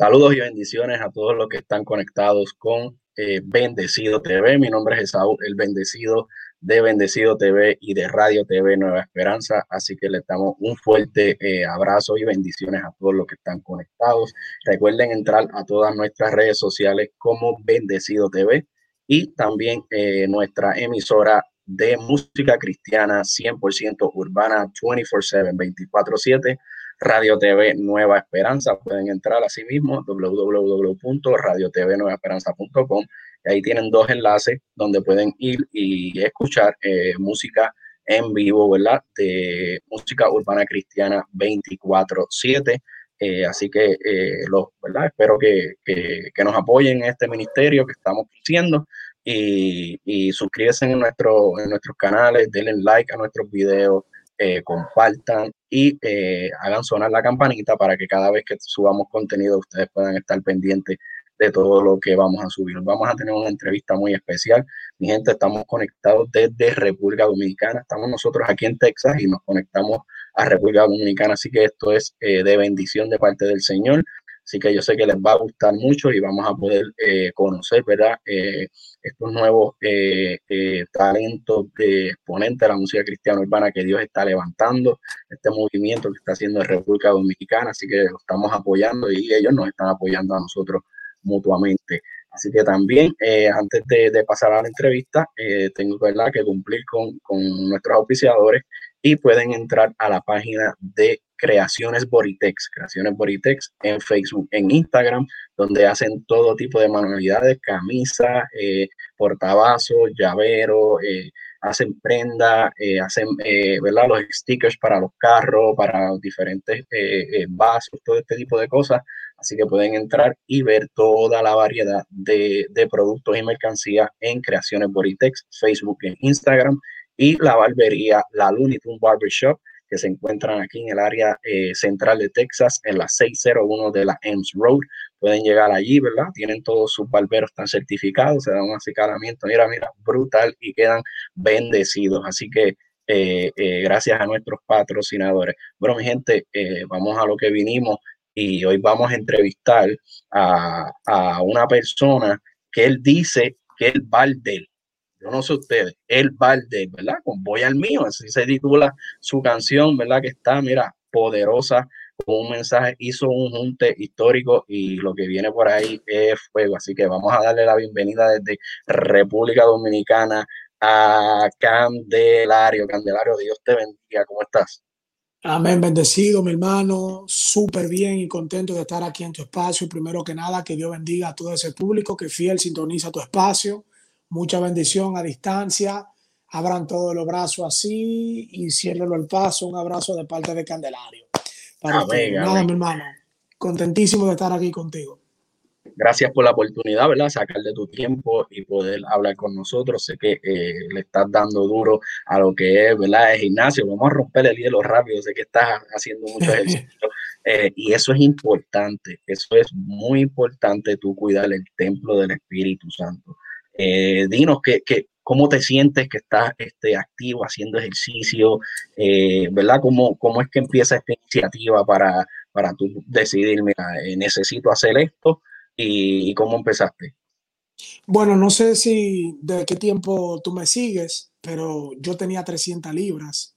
Saludos y bendiciones a todos los que están conectados con eh, Bendecido TV. Mi nombre es Esaú, el Bendecido de Bendecido TV y de Radio TV Nueva Esperanza. Así que les damos un fuerte eh, abrazo y bendiciones a todos los que están conectados. Recuerden entrar a todas nuestras redes sociales como Bendecido TV y también eh, nuestra emisora de música cristiana 100% urbana 24/7, 24/7 Radio TV Nueva Esperanza. Pueden entrar a sí mismo www.radiotvnuevaesperanza.com y ahí tienen dos enlaces donde pueden ir y escuchar eh, música en vivo, ¿verdad? De música urbana cristiana 24/7. Eh, así que eh, los, ¿verdad? espero que, nos apoyen en este ministerio que estamos haciendo y, y suscríbanse en, nuestro, en nuestros canales, denle like a nuestros videos, eh, compartan y eh, hagan sonar la campanita para que cada vez que subamos contenido ustedes puedan estar pendientes de todo lo que vamos a subir. Vamos a tener una entrevista muy especial. Mi gente, estamos conectados desde República Dominicana. Estamos nosotros aquí en Texas y nos conectamos a República Dominicana. Así que esto es eh, de bendición de parte del Señor. Así que yo sé que les va a gustar mucho y vamos a poder eh, conocer, ¿verdad? Eh, estos nuevos eh, talentos de exponentes de la música cristiana urbana que Dios está levantando, este movimiento que está haciendo en República Dominicana, así que lo estamos apoyando y ellos nos están apoyando a nosotros mutuamente. Así que también, antes de, pasar a la entrevista, tengo ¿verdad? que cumplir con, con nuestros auspiciadores y pueden entrar a la página de Creaciones Boritex, Creaciones Boritex en Facebook, en Instagram, donde hacen todo tipo de manualidades, camisas, eh, portavasos, llaveros, eh, hacen prenda, eh, hacen ¿verdad? los stickers para los carros, para diferentes vasos, todo este tipo de cosas. Así que pueden entrar y ver toda la variedad de, productos y mercancías en Creaciones Boritex, Facebook e Instagram y la barbería La Looney Tunes Barbershop, que se encuentran aquí en el área eh, central de Texas, en la 601 de la Ems Road. Pueden llegar allí, ¿verdad? Tienen todos sus barberos tan certificados, se dan un acicalamiento, mira, mira, brutal y quedan bendecidos. Así que eh, eh, gracias a nuestros patrocinadores. Bueno, mi gente, vamos a lo que vinimos y hoy vamos a entrevistar a, una persona que él dice que el Valdel yo no sé ustedes, el balde, ¿verdad? Con Voy al mío, así se titula su canción, ¿verdad? Que está, mira, poderosa, con un mensaje, hizo un junte histórico y lo que viene por ahí es fuego. Así que vamos a darle la bienvenida desde República Dominicana a Candelario. Candelario, Dios te bendiga, ¿cómo estás? Amén, bendecido mi hermano, súper bien y contento de estar aquí en tu espacio. Primero que nada, que Dios bendiga a todo ese público que fiel sintoniza tu espacio mucha bendición a distancia. Abran todos los brazos así y ciérrelo el paso. Un abrazo de parte de Candelario. Para Nada, mi hermano. Contentísimo de estar aquí contigo. Gracias por la oportunidad, ¿verdad? Sacar de tu tiempo y poder hablar con nosotros. Sé que eh, le estás dando duro a lo que es, ¿verdad? El gimnasio. Vamos a romper el hielo rápido. Sé que estás haciendo mucho ejercicio. Eh, y eso es importante. Eso es muy importante tú cuidar el templo del Espíritu Santo. Eh, dinos que, cómo te sientes que estás este, activo haciendo ejercicio, eh, ¿verdad? ¿Cómo, ¿Cómo es que empieza esta iniciativa para, para tú decidir, mira, eh, necesito hacer esto y, cómo empezaste? Bueno, no sé si de qué tiempo tú me sigues, pero yo tenía 300 libras.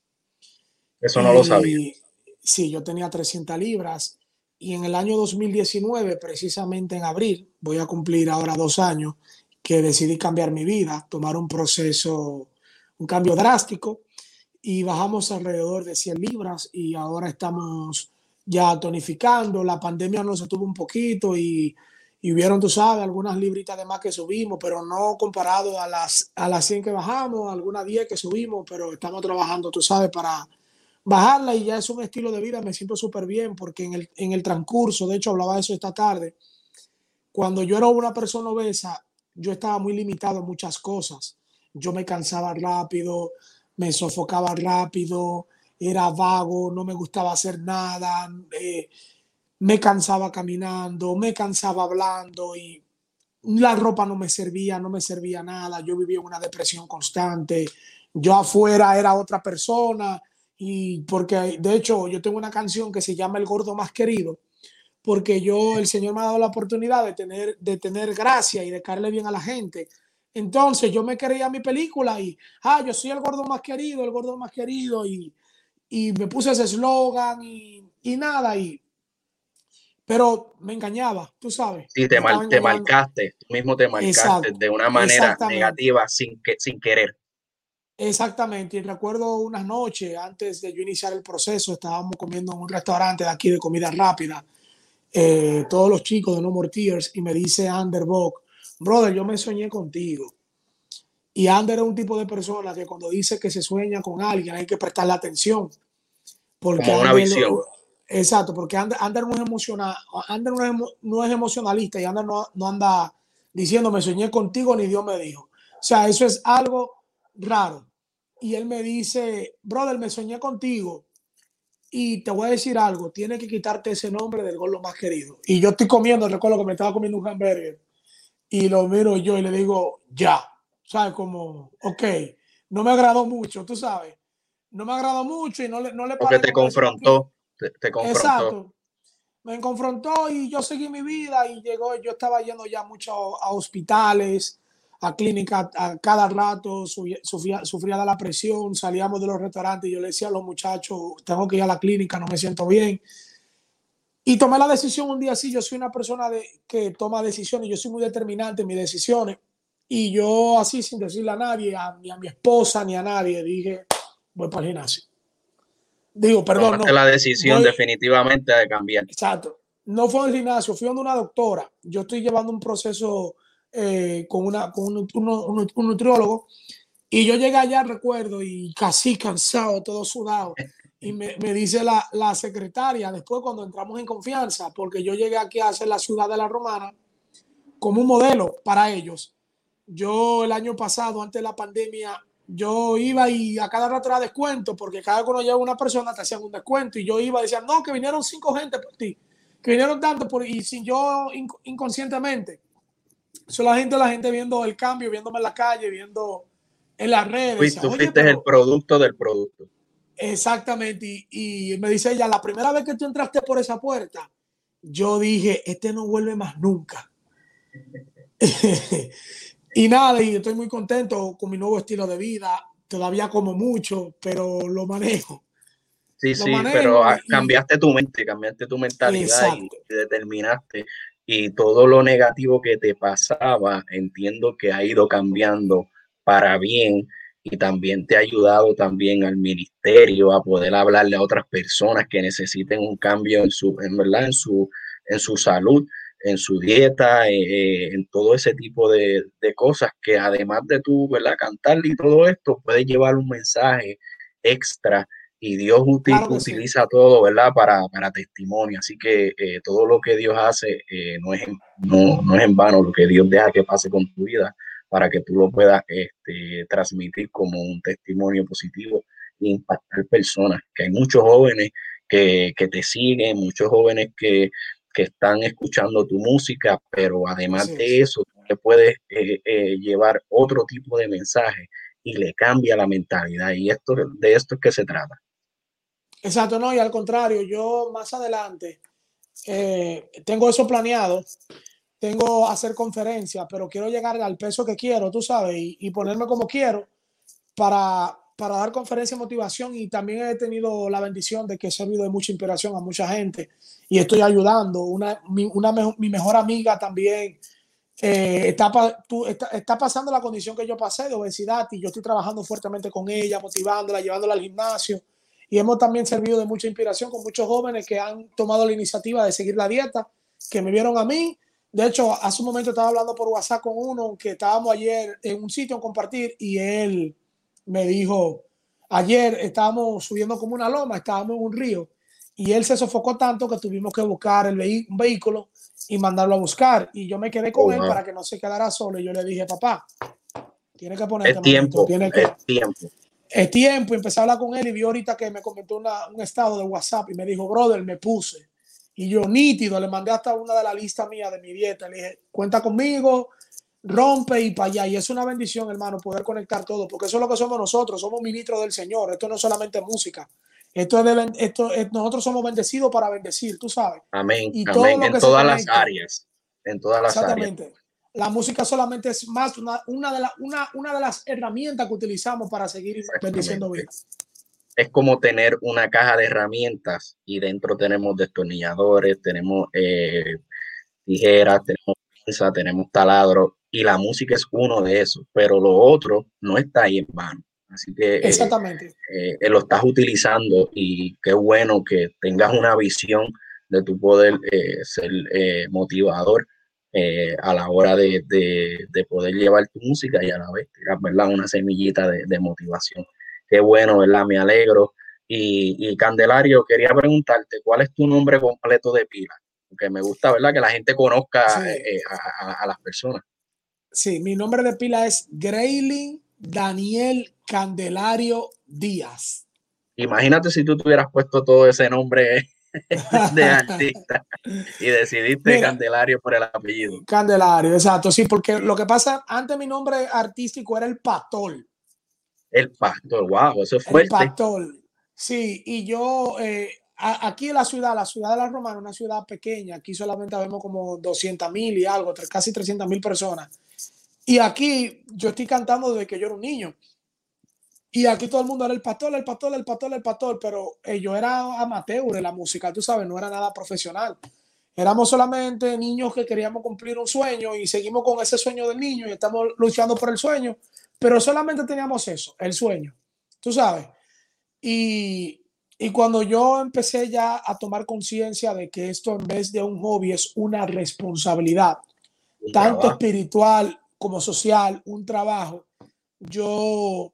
Eso no lo sabía. Sí, yo tenía 300 libras y en el año 2019, precisamente en abril, voy a cumplir ahora dos años, que decidí cambiar mi vida, tomar un proceso, un cambio drástico y bajamos alrededor de 100 libras y ahora estamos ya tonificando. La pandemia nos estuvo un poquito y, y vieron, tú sabes, algunas libritas de más que subimos, pero no comparado a las, a las 100 que bajamos, algunas 10 que subimos, pero estamos trabajando, tú sabes, para bajarla y ya es un estilo de vida, me siento súper bien porque en el, en el transcurso, de hecho hablaba de eso esta tarde, cuando yo era una persona obesa, yo estaba muy limitado en muchas cosas. Yo me cansaba rápido, me sofocaba rápido, era vago, no me gustaba hacer nada, eh, me cansaba caminando, me cansaba hablando y la ropa no me servía, no me servía nada, yo vivía una depresión constante, yo afuera era otra persona y porque de hecho yo tengo una canción que se llama El gordo más querido porque yo, el Señor me ha dado la oportunidad de tener, de tener gracia y de caerle bien a la gente. Entonces yo me creía mi película y, ah, yo soy el gordo más querido, el gordo más querido, y, y me puse ese eslogan y, y, nada, y, pero me engañaba, tú sabes. Sí, te, mal, te marcaste, tú mismo te marcaste de una manera negativa sin, que, sin querer. Exactamente, y recuerdo unas noches antes de yo iniciar el proceso, estábamos comiendo en un restaurante de aquí de comida rápida, eh, todos los chicos de No More Tears, y me dice Ander brother, yo me soñé contigo. Y Ander es un tipo de persona que cuando dice que se sueña con alguien hay que prestarle atención. Porque Como una visión. exacto, porque Ander, no, es emocional, Ander no, es, emocionalista y Ander no, no anda diciendo me soñé contigo ni Dios me dijo. O sea, eso es algo raro. Y él me dice, brother, me soñé contigo. Y te voy a decir algo, tiene que quitarte ese nombre del gol lo más querido. Y yo estoy comiendo, recuerdo que me estaba comiendo un hamburger. Y lo miro yo y le digo, ya. ¿Sabes? Como, ok, no me agradó mucho, tú sabes. No me agradó mucho y no le, no le Porque te confrontó, te, confrontó. Exacto. Me confrontó y yo seguí mi vida y llegó, yo estaba yendo ya mucho a hospitales, a clínica a cada rato, sufría, sufría, de la presión, salíamos de los restaurantes y yo le decía a los muchachos, tengo que ir a la clínica, no me siento bien. Y tomé la decisión un día así, yo soy una persona de, que toma decisiones, yo soy muy determinante en mis decisiones. Y yo así, sin decirle a nadie, ni a mi esposa, ni a nadie, dije, voy para el gimnasio. Digo, perdón. no, la decisión definitivamente de cambiar. Exacto. No fue el gimnasio, fui donde una doctora. Yo estoy llevando un proceso eh, con, una, con un, un, un, nutriólogo. Y yo llegué allá, recuerdo, y casi cansado, todo sudado. Y me, me dice la, la, secretaria, después cuando entramos en confianza, porque yo llegué aquí a hacer la ciudad de la Romana como un modelo para ellos. Yo el año pasado, antes de la pandemia, yo iba y a cada rato era descuento, porque cada vez que uno lleva una persona te hacían un descuento. Y yo iba y decía, no, que vinieron cinco gente por ti, que vinieron tanto, por, y sin yo inconscientemente eso la gente, viendo el cambio, viéndome en la calle, viendo en las redes. tú fuiste el producto del producto. Exactamente. Y, me dice ella, la primera vez que tú entraste por esa puerta, yo dije, este no vuelve más nunca. y nada, y estoy muy contento con mi nuevo estilo de vida. Todavía como mucho, pero lo manejo. Sí, sí, pero cambiaste tu mente, cambiaste tu mentalidad y determinaste y todo lo negativo que te pasaba, entiendo que ha ido cambiando para bien y también te ha ayudado también al ministerio a poder hablarle a otras personas que necesiten un cambio en su, en verdad, en su, en su salud, en su dieta, eh, en todo ese tipo de, cosas que además de tú, ¿verdad? Cantar y todo esto, puede llevar un mensaje extra y Dios utiliza todo, ¿verdad? Para, para, testimonio. Así que eh, todo lo que Dios hace eh, no, es en, no, no, es en vano, lo que Dios deja que pase con tu vida para que tú lo puedas este, transmitir como un testimonio positivo e impactar personas. Que hay muchos jóvenes que, que te siguen, muchos jóvenes que, que, están escuchando tu música, pero además de eso, tú le puedes eh, llevar otro tipo de mensaje y le cambia la mentalidad. Y esto, de esto es que se trata. Exacto, no, y al contrario, yo más adelante eh, tengo eso planeado, tengo hacer conferencias, pero quiero llegar al peso que quiero, tú sabes, y, ponerme como quiero para, para dar conferencia de motivación y también he tenido la bendición de que he servido de mucha inspiración a mucha gente y estoy ayudando. Una, mi, mejor amiga también eh, está, está, pasando la condición que yo pasé de obesidad y yo estoy trabajando fuertemente con ella, motivándola, llevándola al gimnasio y hemos también servido de mucha inspiración con muchos jóvenes que han tomado la iniciativa de seguir la dieta, que me vieron a mí. De hecho, hace un momento estaba hablando por WhatsApp con uno que estábamos ayer en un sitio a compartir y él me dijo, ayer estábamos subiendo como una loma, estábamos en un río y él se sofocó tanto que tuvimos que buscar el un vehículo y mandarlo a buscar. Y yo me quedé con él para que no se quedara solo. Y yo le dije, papá, tiene que poner tiempo, tiene que, tiempo el tiempo, empecé a hablar con él y vio ahorita que me comentó un estado de WhatsApp y me dijo, brother, me puse. Y yo nítido, le mandé hasta una de la lista mía de mi dieta. Le dije, cuenta conmigo, rompe y para allá. Y es una bendición, hermano, poder conectar todo, porque eso es lo que somos nosotros, somos ministros del Señor. Esto no es solamente música, Esto es de, esto nosotros somos bendecidos para bendecir, tú sabes. Amén. Y Amén. en todas las áreas. En todas las exactamente. La música solamente es más una, una, de la, una, una de las herramientas que utilizamos para seguir bendiciendo vidas. Es como tener una caja de herramientas y dentro tenemos destornilladores, tenemos eh, tijeras, tenemos pinza, tenemos taladro y la música es uno de esos, pero lo otro no está ahí en vano. Así que eh, Exactamente. Eh, lo estás utilizando y qué bueno que tengas una visión de tu poder ser motivador a la hora de, de, poder llevar tu música y a la vez tirar ¿verdad? una semillita de, de motivación. Qué bueno, ¿verdad? Me alegro. Y, y, Candelario, quería preguntarte, ¿cuál es tu nombre completo de pila? Porque me gusta, ¿verdad? Que la gente conozca eh, a, las personas. Sí, mi nombre de pila es Greylin Daniel Candelario Díaz. Imagínate si tú tuvieras puesto todo ese nombre de artista y decidiste Candelario por el apellido. Candelario, exacto, sí, porque lo que pasa, antes mi nombre artístico era el Patol. El Pastor, wow, eso es fuerte. El Pastor, sí, y yo, eh, aquí en la ciudad, la ciudad de la Romana, una ciudad pequeña, aquí solamente vemos como 200 mil y algo, casi 300 mil personas. Y aquí yo estoy cantando desde que yo era un niño. Y aquí todo el mundo era el pastor, el pastor, el pastor, el pastor, pero eh, yo era amateur en la música, tú sabes, no era nada profesional. Éramos solamente niños que queríamos cumplir un sueño y seguimos con ese sueño del niño y estamos luchando por el sueño pero solamente teníamos eso, el sueño, tú sabes. Y, cuando yo empecé ya a tomar conciencia de que esto en vez de un hobby es una responsabilidad, tanto espiritual como social, un trabajo, yo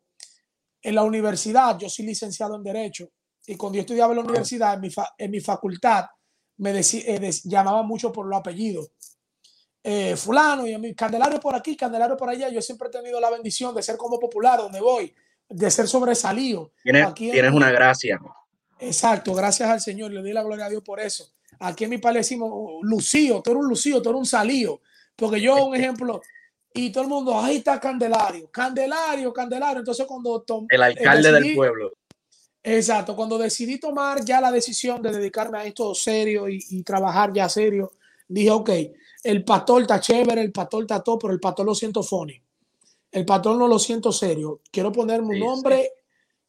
en la universidad, yo soy licenciado en Derecho, y cuando yo estudiaba en la universidad, en mi, en mi facultad, me decía, eh, llamaba mucho por los apellidos. Eh, fulano y a mí, Candelario por aquí, Candelario por allá. Yo siempre he tenido la bendición de ser como popular donde voy, de ser sobresalido. Tienes, tienes una gracia. Exacto, gracias al Señor, le doy la gloria a Dios por eso. Aquí en mi país decimos, Lucío, tú eres un Lucío, tú eres un salío. Porque yo, un ejemplo, y todo el mundo, ahí está Candelario, Candelario, Candelario. Entonces, cuando el alcalde del pueblo. Exacto, cuando decidí tomar ya la decisión de dedicarme a esto serio y, y trabajar ya serio, dije, ok, el pastor está chévere, el pastor está todo, pero el pastor lo siento funny. El pastor no lo siento serio. Quiero ponerme un nombre,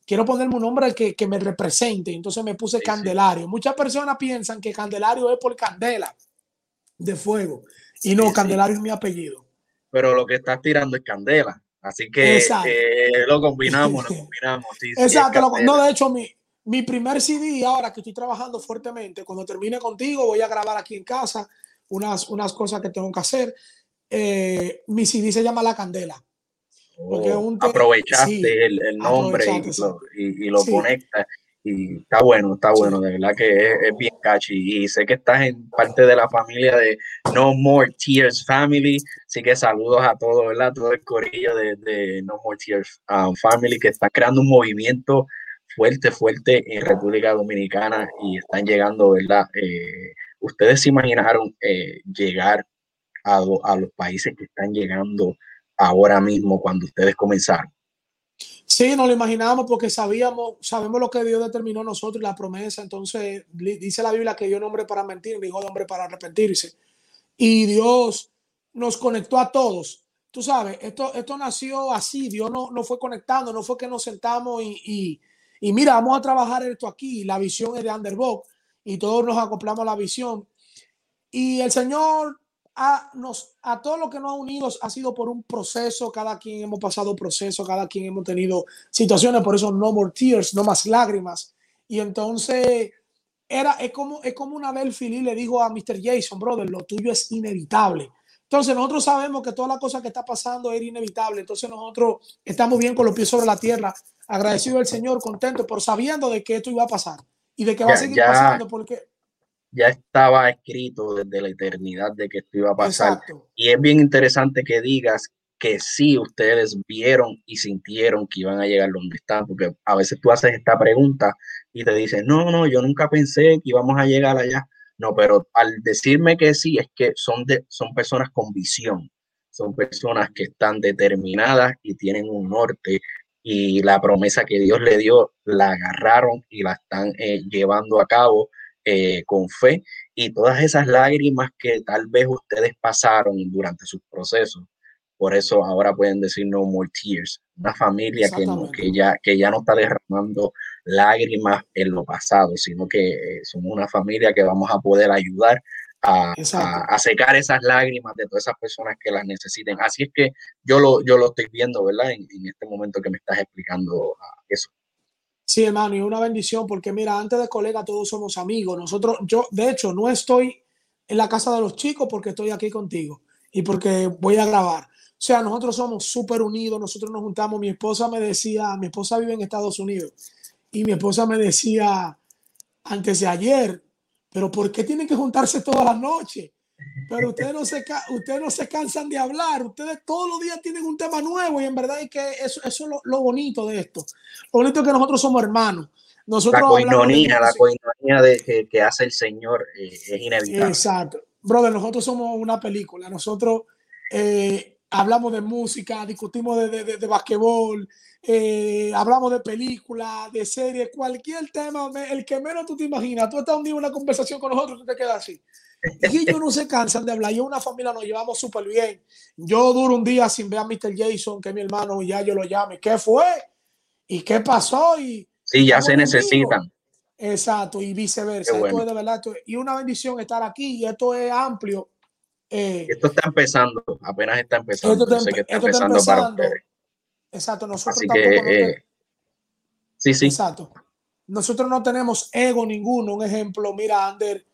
quiero ponerme un nombre que, que me represente. Entonces me puse Candelario. Muchas personas piensan que Candelario es por candela de fuego. Y no, Candelario es mi apellido. Pero lo que estás tirando es candela. Así que eh, lo combinamos, lo combinamos. Exacto. no, de hecho, mi, mi primer CD, ahora que estoy trabajando fuertemente, cuando termine contigo, voy a grabar aquí en casa unas, unas cosas que tengo que hacer. Eh, mi CD se llama La Candela. Oh, aprovechaste el, nombre y lo, conectas. Y está bueno, está bueno, de verdad que es, bien catchy. Y sé que estás en parte de la familia de No More Tears Family. Así que saludos a todos, ¿verdad? Todo el corillo de, No More Tears um, Family que está creando un movimiento fuerte, fuerte en República Dominicana y están llegando, ¿verdad? Eh, ¿Ustedes se imaginaron eh, llegar a, a, los países que están llegando ahora mismo cuando ustedes comenzaron? Sí, nos lo imaginamos porque sabíamos, sabemos lo que Dios determinó nosotros, la promesa. Entonces, dice la Biblia que dio nombre para mentir, dijo nombre para arrepentirse. Y Dios nos conectó a todos. Tú sabes, esto, esto nació así, Dios no, no fue conectando, no fue que nos sentamos y, y, y mira, vamos a trabajar esto aquí. La visión es de Underbox y todos nos acoplamos la visión. Y el Señor a, nos, a todo lo que nos ha unido ha sido por un proceso, cada quien hemos pasado proceso, cada quien hemos tenido situaciones, por eso no more tears, no más lágrimas. Y entonces era, es como, es como una vez Philly le dijo a Mr. Jason, brother, lo tuyo es inevitable. Entonces nosotros sabemos que toda la cosa que está pasando es inevitable. Entonces nosotros estamos bien con los pies sobre la tierra, agradecido al Señor, contento, por sabiendo de que esto iba a pasar y de que va a seguir pasando porque ya estaba escrito desde la eternidad de que esto iba a pasar. Y es bien interesante que digas que sí ustedes vieron y sintieron que iban a llegar donde están, porque a veces tú haces esta pregunta y te dicen, no, no, yo nunca pensé que íbamos a llegar allá. No, pero al decirme que sí, es que son, de, son personas con visión, son personas que están determinadas y tienen un norte y la promesa que Dios le dio la agarraron y la están eh, llevando a cabo eh, con fe y todas esas lágrimas que tal vez ustedes pasaron durante sus procesos. Por eso ahora pueden decir no more tears. Una familia que, que, ya, que ya no está derramando lágrimas en lo pasado, sino que eh, somos una familia que vamos a poder ayudar a, a, secar esas lágrimas de todas esas personas que las necesiten. Así es que yo lo, yo lo estoy viendo, ¿verdad? En, este momento que me estás explicando. Sí, hermano, y una bendición, porque mira, antes de colega todos somos amigos. Nosotros, yo, de hecho, no estoy en la casa de los chicos porque estoy aquí contigo y porque voy a grabar. O sea, nosotros somos súper unidos, nosotros nos juntamos. Mi esposa me decía, mi esposa vive en Estados Unidos, y mi esposa me decía antes de ayer, pero ¿por qué tienen que juntarse todas las noches? Pero ustedes no, se, ustedes no se cansan de hablar, ustedes todos los días tienen un tema nuevo y en verdad es que eso, eso es lo, bonito de esto. Lo bonito es que nosotros somos hermanos. Nosotros la coinonía, la coinonía de, que, hace el Señor eh, es inevitable. Exacto. Brother, nosotros somos una película. Nosotros eh, hablamos de música, discutimos de, de, de basquetbol, eh, hablamos de películas, de series, cualquier tema, el que menos tú te imaginas. Tú estás un día en una conversación con nosotros, tú te quedas así. Y ellos no se cansan de hablar. Yo una familia nos llevamos súper bien. Yo duro un día sin ver a Mr. Jason, que es mi hermano, y ya yo lo llame. ¿Qué fue? ¿Y qué pasó? Y sí, ya se necesitan. Exacto, y viceversa. de verdad, y una bendición estar aquí, y esto es amplio. Eh, esto está empezando, apenas está empezando. Esto está, empezando, Exacto, nosotros tampoco eh, sí, sí. Exacto. Nosotros no tenemos ego ninguno. Un ejemplo, mira, Ander,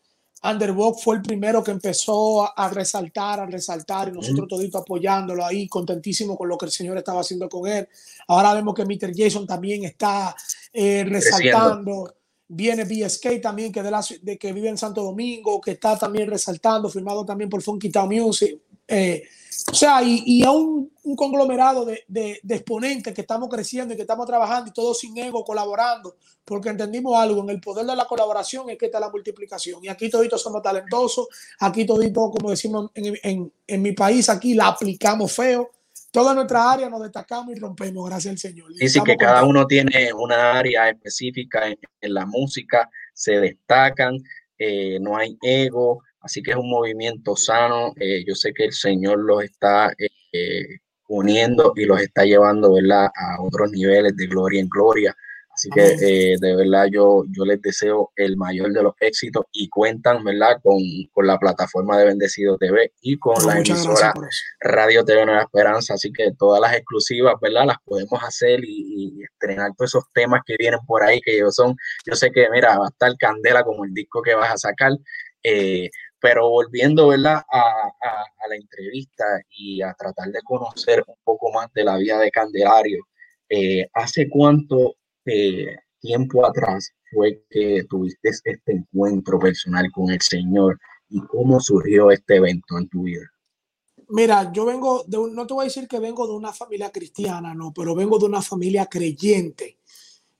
Underbox fue el primero que empezó a, resaltar, a resaltar, y nosotros todito apoyándolo ahí, contentísimo con lo que el Señor estaba haciendo con él. Ahora vemos que Mr. Jason también está eh, resaltando. Viene BSK también, que, de, la, de que vive en Santo Domingo, que está también resaltando, firmado también por Funky Town Music. Eh, o sea, y, y a un, un conglomerado de, de, de, exponentes que estamos creciendo y que estamos trabajando y todos sin ego, colaborando, porque entendimos algo, en el poder de la colaboración es que está la multiplicación. Y aquí toditos somos talentosos, aquí toditos, como decimos en, en, en mi país, aquí la aplicamos feo. Toda nuestra área nos destacamos y rompemos, gracias al Señor. Y sí, que cada uno tiene una área específica en, en la música, se destacan, eh, no hay ego, Así que es un movimiento sano. Eh, yo sé que el Señor los está eh, eh, uniendo y los está llevando ¿verdad? a otros niveles de gloria en gloria. Así que de verdad yo, yo les deseo el mayor de los éxitos y cuentan ¿verdad? Con, con la plataforma de Bendecido TV y con la emisora Radio TV Nueva Esperanza. Así que todas las exclusivas ¿verdad? las podemos hacer y, y, estrenar todos esos temas que vienen por ahí, que yo son, yo sé que mira, va a estar candela como el disco que vas a sacar. Eh, pero volviendo ¿verdad? A, a, la entrevista y a tratar de conocer un poco más de la vida de Candelario, eh, ¿hace cuánto eh, tiempo atrás fue que tuviste este encuentro personal con el Señor y cómo surgió este evento en tu vida? Mira, yo vengo de un, no te voy a decir que vengo de una familia cristiana, no, pero vengo de una familia creyente.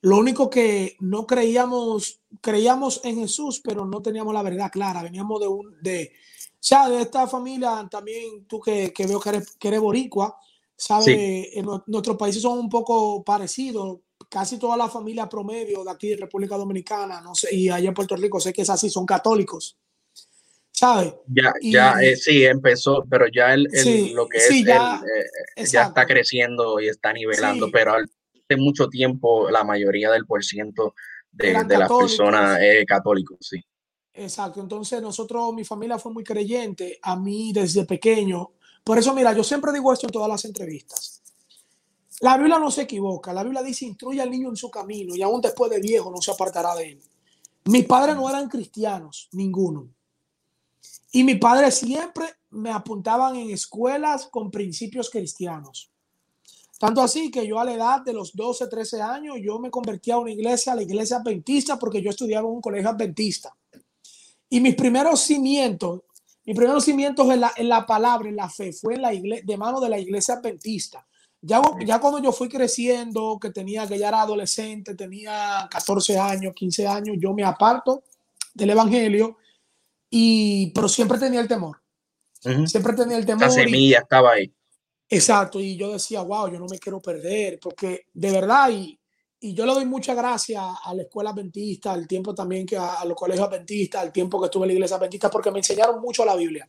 Lo único que no creíamos, creíamos en Jesús, pero no teníamos la verdad clara. Veníamos de un, de, o sea, de esta familia también, tú que, que veo que eres, que eres boricua, sabes, en nuestros países son un poco parecidos. Casi toda la familia promedio de aquí de República Dominicana, no sé, y allá en Puerto Rico sé que es así, son católicos. ¿Sabes? Ya, ya, eh, sí, empezó, pero ya el, lo que es, ya, eh, ya, está creciendo y está nivelando, pero al mucho tiempo la mayoría del por ciento de, de las personas es católico, sí. Exacto, entonces nosotros, mi familia fue muy creyente, a mí desde pequeño. Por eso, mira, yo siempre digo esto en todas las entrevistas. La Biblia no se equivoca, la Biblia dice, instruye al niño en su camino y aún después de viejo no se apartará de él. Mis padres no eran cristianos, ninguno. Y mis padres siempre me apuntaban en escuelas con principios cristianos. Tanto así que yo a la edad de los 12, 13 años, yo me convertí a una iglesia, a la iglesia adventista, porque yo estudiaba en un colegio adventista. Y mis primeros cimientos, mis primeros cimientos en la, en la palabra, en la fe, fue en la iglesia, de mano de la iglesia adventista. Ya, ya cuando yo fui creciendo, que tenía, que ya era adolescente, tenía 14 años, 15 años, yo me aparto del evangelio, y, pero siempre tenía el temor. Siempre tenía el temor. La semilla estaba ahí Exacto, y yo decía, wow, yo no me quiero perder, porque de verdad, y, y yo le doy muchas gracias a la escuela adventista, al tiempo también que a, los colegios adventistas, al tiempo que estuve en la iglesia adventista, porque me enseñaron mucho la Biblia.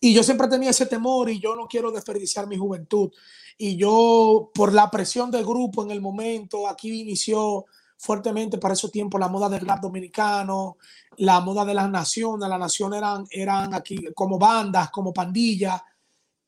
Y yo siempre tenía ese temor y yo no quiero desperdiciar mi juventud. Y yo, por la presión del grupo en el momento, aquí inició fuertemente para esos tiempos la moda del rap dominicano, la moda de las naciones. Las naciones eran, eran aquí como bandas, como pandillas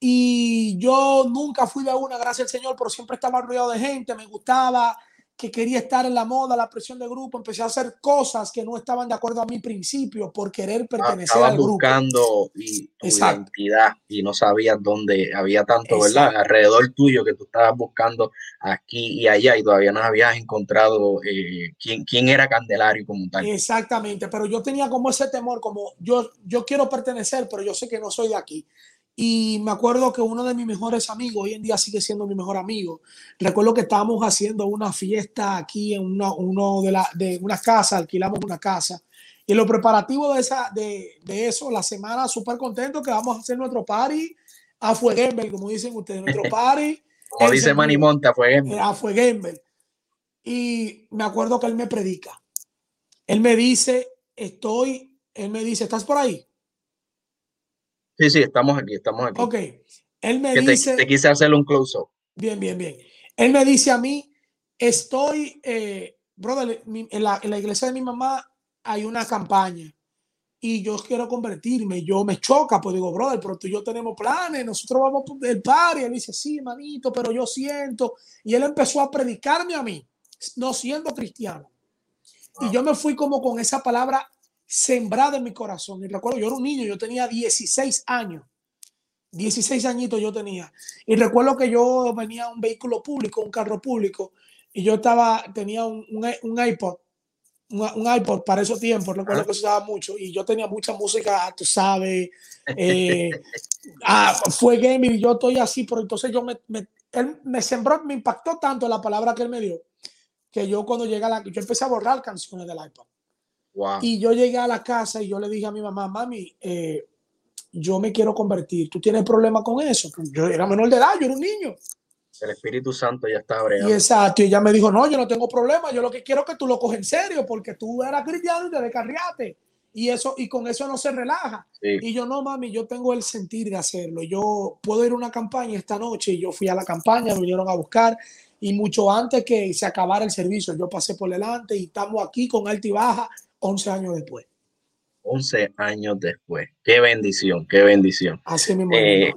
y yo nunca fui de una, gracias al Señor, pero siempre estaba rodeado de gente, me gustaba, que quería estar en la moda, la presión del grupo, empecé a hacer cosas que no estaban de acuerdo a mi principio por querer pertenecer al grupo. buscando y, tu identidad y no sabías dónde había tanto, ¿verdad? Alrededor tuyo que tú estabas buscando aquí y allá y todavía no habías encontrado eh, quién, quién era Candelario como tal. Exactamente, pero yo tenía como ese temor, como yo, yo quiero pertenecer, pero yo sé que no soy de aquí. Y me acuerdo que uno de mis mejores amigos, hoy en día sigue siendo mi mejor amigo, recuerdo que estábamos haciendo una fiesta aquí en una, uno de, la, de una casa, alquilamos una casa. Y lo preparativo de, esa, de, de eso, la semana súper contento que vamos a hacer nuestro party a como dicen ustedes, nuestro party. como dice a Fueguember. A Fueguember. Y me acuerdo que él me predica. Él me dice, estoy, él me dice, ¿estás por ahí? Sí, sí, estamos aquí, estamos aquí. Ok. Él me dice. Te, quise hacerle un close-up. Bien, bien, bien. Él me dice a mí, estoy, eh, brother, en la, en la iglesia de mi mamá hay una campaña y yo quiero convertirme. Yo me choca, pues digo, brother, pero tú y yo tenemos planes, nosotros vamos del par. Y él dice, sí, manito, pero yo siento. Y él empezó a predicarme a mí, no siendo cristiano. Y yo me fui como con esa palabra sembrada en mi corazón. Y recuerdo, yo era un niño, yo tenía 16 años. 16 añitos yo tenía. Y recuerdo que yo venía a un vehículo público, un carro público, y yo estaba, tenía un, un, iPod, un, iPod para esos tiempos, recuerdo que se usaba mucho, y yo tenía mucha música, tú sabes, eh, ah, fue gaming, y yo estoy así, pero entonces yo me, me, él me sembró, me impactó tanto la palabra que él me dio, que yo cuando llega la, yo empecé a borrar canciones del iPod. Y yo llegué a la casa y yo le dije a mi mamá, mami, eh, yo me quiero convertir. ¿Tú tienes problema con eso? Pues yo era menor de edad, yo era un niño. El Espíritu Santo ya está Y exacto, y ella me dijo, no, yo no tengo problema, yo lo que quiero es que tú lo coges en serio, porque tú eras cristiano y te descarriaste. Y, eso, y con eso no se relaja. Y yo, no, mami, yo tengo el sentir de hacerlo. Yo puedo ir a una campaña esta noche y yo fui a la campaña, me vinieron a buscar y mucho antes que se acabara el servicio, yo pasé por delante y estamos aquí con alta y baja 11 años después. 11 años después. Qué bendición, qué bendición. Así mismo. Eh,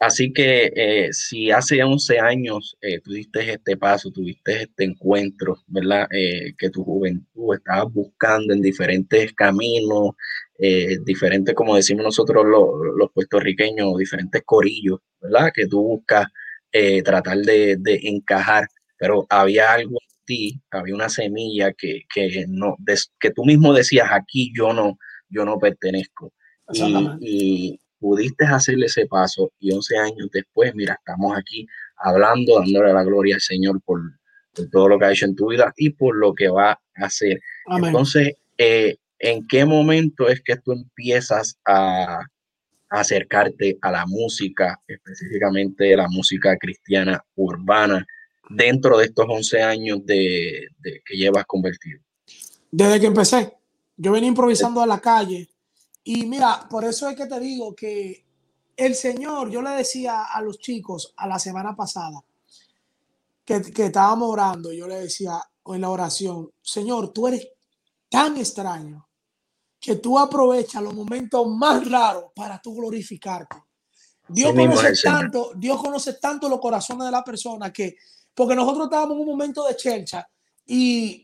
así que eh, si hace 11 años eh, tuviste este paso, tuviste este encuentro, ¿verdad? que tu juventud estabas buscando en diferentes caminos, diferentes, como decimos nosotros los, los, puertorriqueños, diferentes corillos, ¿verdad? Que tú buscas tratar de, de encajar, pero había algo ti había una semilla que, que no, que tú mismo decías, aquí yo no, yo no pertenezco. Y, pudiste hacerle ese paso y 11 años después, mira, estamos aquí hablando, dándole la gloria al Señor por, todo lo que ha hecho en tu vida y por lo que va a hacer. Entonces, eh, ¿en qué momento es que tú empiezas a, a acercarte a la música, específicamente la música cristiana urbana? Dentro de estos 11 años de, que llevas convertido? Desde que empecé, yo venía improvisando a la calle y mira, por eso es que te digo que el Señor, yo le decía a los chicos a la semana pasada que, que estábamos orando, yo le decía en la oración, Señor, tú eres tan extraño que tú aprovechas los momentos más raros para tú glorificarte. Dios conoce tanto, Dios conoce tanto los corazones de la persona que porque nosotros estábamos en un momento de chelcha y,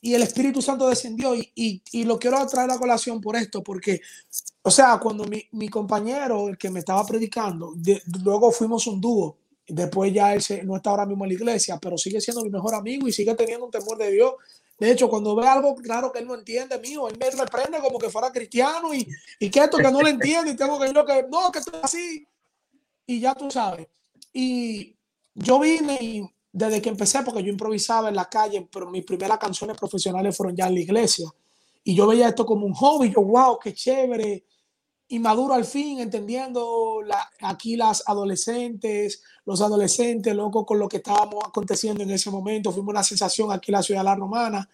el Espíritu Santo descendió y, lo quiero traer a colación por esto, porque, o sea, cuando mi, compañero, el que me estaba predicando, luego fuimos un dúo, después ya él no está ahora mismo en la iglesia, pero sigue siendo mi mejor amigo y sigue teniendo un temor de Dios. De hecho, cuando ve algo claro que él no entiende mío, él me reprende como que fuera cristiano y, y que esto que no le entiende y tengo que decirlo que no, que esto es así. Y ya tú sabes. Y yo vine y desde que empecé, porque yo improvisaba en la calle, pero mis primeras canciones profesionales fueron ya en la iglesia. Y yo veía esto como un hobby, yo, wow, qué chévere. inmaduro al fin, entendiendo la, aquí las adolescentes, los adolescentes, loco, con lo que estábamos aconteciendo en ese momento. Fuimos una sensación aquí en la ciudad de la romana.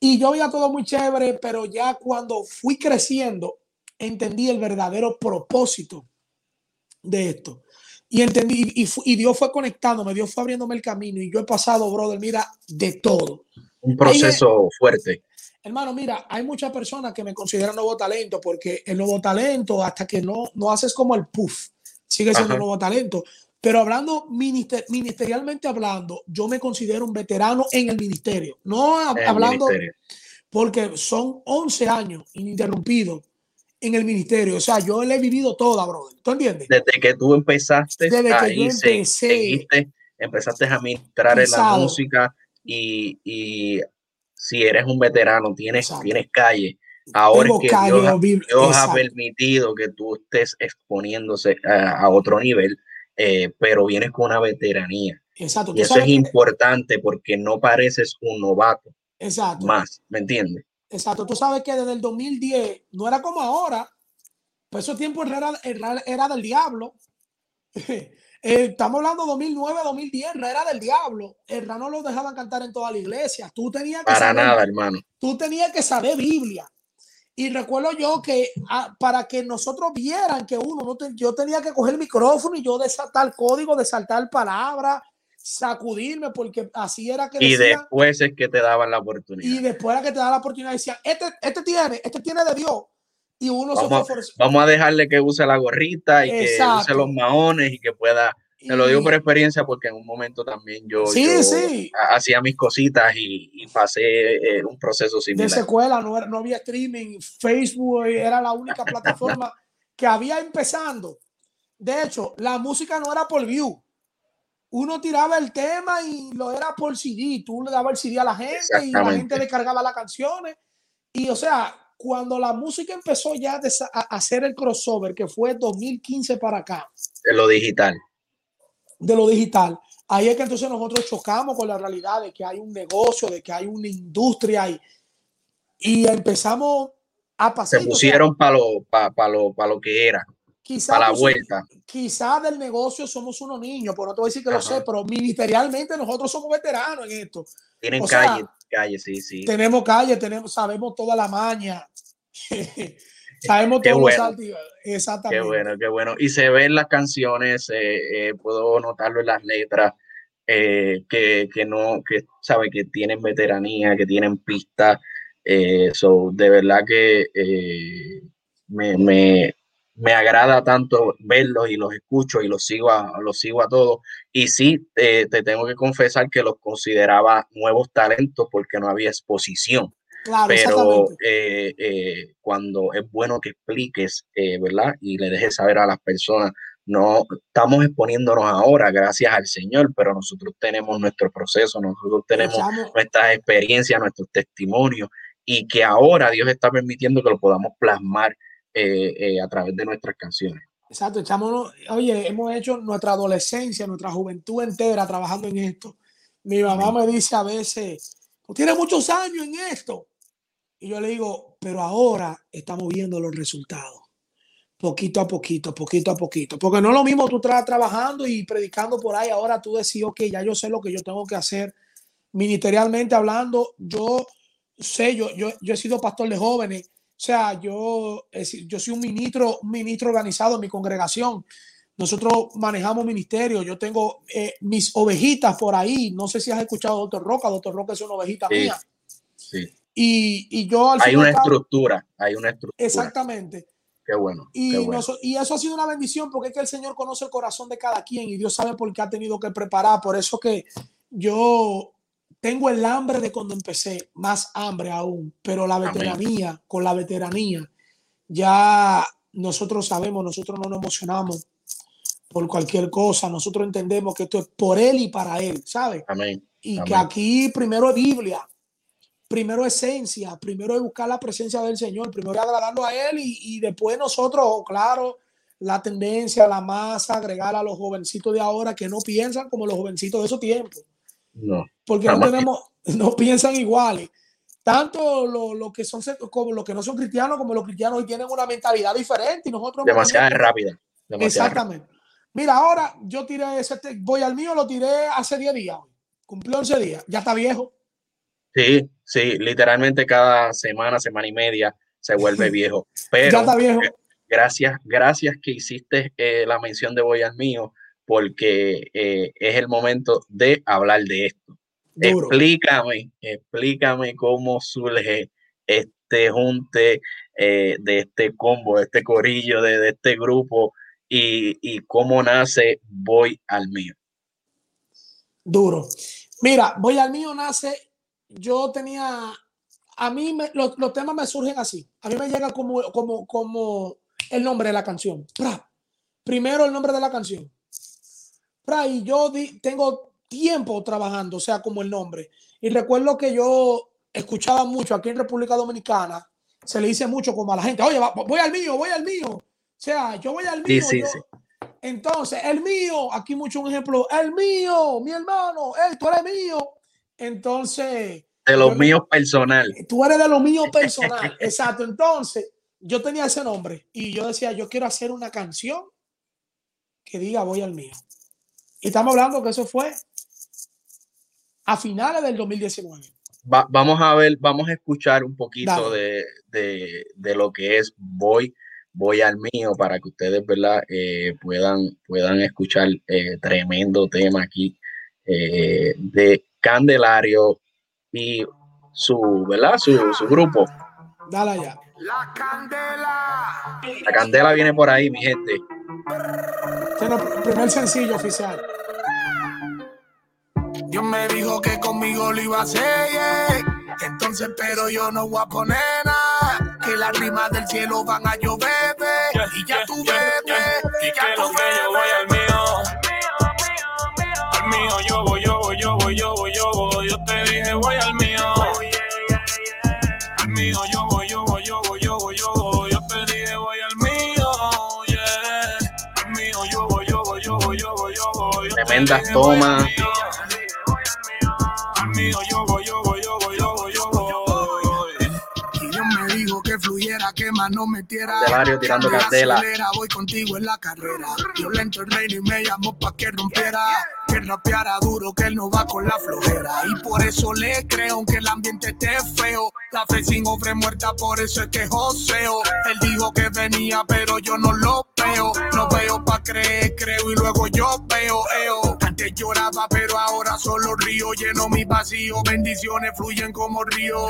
Y yo veía todo muy chévere, pero ya cuando fui creciendo, entendí el verdadero propósito de esto. Y entendí, y, y, Dios fue conectándome, Dios fue abriéndome el camino y yo he pasado, brother, mira, de todo. Un proceso fuerte. Hermano, mira, hay muchas personas que me consideran nuevo talento porque el nuevo talento, hasta que no, no haces como el puff, sigue siendo nuevo talento. Pero hablando ministerialmente hablando, yo me considero un veterano en el ministerio. No hablando, porque son 11 años ininterrumpidos en el ministerio. O sea, yo le he vivido toda, brother. ¿Tú entiendes? Desde que tú empezaste, desde que yo empecé, empezaste a ministrar en la música y, y, si eres un veterano, tienes, tienes calle. Ahora es que Dios, ha permitido que tú estés exponiéndose a, otro nivel, eh, pero vienes con una veteranía. Exacto. Y eso es importante porque no pareces un novato. Exacto. Más, ¿me entiendes? Exacto, tú sabes que desde el 2010 no era como ahora, pues esos tiempos era, era, del diablo. Eh, estamos hablando 2009, 2010, era del diablo. El no lo dejaban cantar en toda la iglesia. Tú tenías que Para nada, hermano. Tú tenías que saber Biblia. Y recuerdo yo que ah, para que nosotros vieran que uno, no yo tenía que coger el micrófono y yo desatar código, desaltar palabras, sacudirme porque así era que y después es que te daban la oportunidad y después era que te daban la oportunidad decían este, este tiene este tiene de Dios y uno vamos, se vamos a dejarle que use la gorrita y que use los maones y que pueda te lo digo por experiencia porque en un momento también yo, sí, sí. hacía mis cositas y, pasé eh, un proceso similar. De secuela, no, no había streaming, Facebook era la única plataforma que había empezando. De hecho, la música no era por view uno tiraba el tema y lo era por CD, tú le dabas el CD a la gente y la gente descargaba las canciones. Y o sea, cuando la música empezó ya a hacer el crossover, que fue 2015 para acá. De lo digital. De lo digital. Ahí es que entonces nosotros chocamos con la realidad de que hay un negocio, de que hay una industria y, y empezamos a pasar. Se pusieron para lo, para lo, para lo que era. Quizá, la vuelta. Quizá del negocio somos unos niños, pero no te voy a decir que lo sé, pero ministerialmente nosotros somos veteranos en esto. Tienen calle, calle, sí, sí. Tenemos calle, tenemos, sabemos toda la maña. sabemos todos bueno. los Exactamente. Qué bueno, qué bueno. Y se ven las canciones, eh, eh, puedo notarlo en las letras, eh, que, que, no, que sabe que tienen veteranía, que tienen pista. so, de verdad que me, me, me agrada tanto verlos y los escucho y los sigo a, los sigo a todos. Y sí, te tengo que confesar que los consideraba nuevos talentos porque no había exposición. Pero eh, eh, cuando es bueno que expliques, eh, ¿verdad? Y le dejes saber a las personas, no estamos exponiéndonos ahora gracias al Señor, pero nosotros tenemos nuestro proceso, nosotros tenemos nuestras experiencias, nuestros testimonios y que ahora Dios está permitiendo que lo podamos plasmar eh, eh, a través de nuestras canciones. Exacto, echamos, oye, hemos hecho nuestra adolescencia, nuestra juventud entera trabajando en esto. Mi mamá me dice a veces, tú tienes muchos años en esto. Y yo le digo, pero ahora estamos viendo los resultados. Poquito a poquito, poquito a poquito. Porque no es lo mismo tú estás trabajando y predicando por ahí. Ahora tú decís, ok, ya yo sé lo que yo tengo que hacer. Ministerialmente hablando, yo sé, yo, yo, yo he sido pastor de jóvenes o sea, yo, yo soy un ministro, un ministro organizado en mi congregación. Nosotros manejamos ministerio. Yo tengo eh, mis ovejitas por ahí. No sé si has escuchado a Doctor Roca. Doctor Roca es una ovejita mía. Sí. Y, y yo al Hay una estructura. Hay una estructura. Exactamente. Qué bueno. Y, qué bueno. y eso ha sido una bendición porque es que el Señor conoce el corazón de cada quien y Dios sabe por qué ha tenido que preparar. Por eso que yo tengo el hambre de cuando empecé, más hambre aún, pero la veteranía, con la veteranía, ya nosotros sabemos, nosotros no nos emocionamos por cualquier cosa, nosotros entendemos que esto es por Él y para Él, ¿sabes? Amén. Y que aquí primero es Biblia, primero es esencia, primero es buscar la presencia del Señor, primero es agradarlo a Él y, y después nosotros, claro, la tendencia, la masa, agregar a los jovencitos de ahora que no piensan como los jovencitos de esos tiempos. No. Porque no tenemos, no piensan iguales. tanto los lo que son como los que no son cristianos como los cristianos hoy tienen una mentalidad diferente y nosotros demasiado rápida. Exactamente. Mira, ahora yo tiré ese, voy al mío, lo tiré hace 10 días. Cumplió 11 días, ya está viejo. Sí, sí, literalmente cada semana, semana y media se vuelve viejo. Pero ya está viejo. gracias, gracias que hiciste eh, la mención de Voy al mío, porque eh, es el momento de hablar de esto. Explícame, explícame cómo surge este junte eh, de este combo, de este corillo, de, de este grupo y, cómo nace Voy al mío. Duro. Mira, Voy al mío nace, yo tenía, a mí los, temas me surgen así, a mí me llega como, como, como el nombre de la canción. Primero el nombre de la canción. Y yo tengo tiempo trabajando, o sea, como el nombre. Y recuerdo que yo escuchaba mucho aquí en República Dominicana, se le dice mucho como a la gente, oye, voy al mío, voy al mío. O sea, yo voy al mío. Entonces, el mío, aquí mucho un ejemplo, el mío, mi hermano, hey, tú eres mío. Entonces. De los míos personal. Tú eres de los míos personal. Exacto. Entonces, yo tenía ese nombre y yo decía, yo quiero hacer una canción que diga voy al mío. Y estamos hablando que eso fue a finales del 2019. vamos a ver, vamos a escuchar un poquito de, de, de, lo que es Voy voy al mío para que ustedes ¿verdad? Eh, puedan, puedan escuchar eh, tremendo tema aquí eh, de Candelario y su, ¿verdad? Su, su grupo. Dale allá. La candela. La candela viene por ahí, mi gente. El primer sencillo oficial. Dios me dijo que conmigo lo iba a hacer, entonces pero yo no voy a poner nada que las rimas del cielo van a llover, y ya tú ves, y que lo que que más no metiera. Tirando candela. Voy contigo en la carrera. Violento el reino y me llamó pa' que rompiera. Que rapeara duro, que él no va con la flojera. Y por eso le creo, aunque el ambiente esté feo. La fe sin hombre muerta, por eso es que joseo. Él dijo que venía, pero yo no lo veo. No veo pa' creer, creo y luego yo veo. Eo. Antes lloraba, pero ahora solo río. Lleno mi vacío, bendiciones fluyen como río.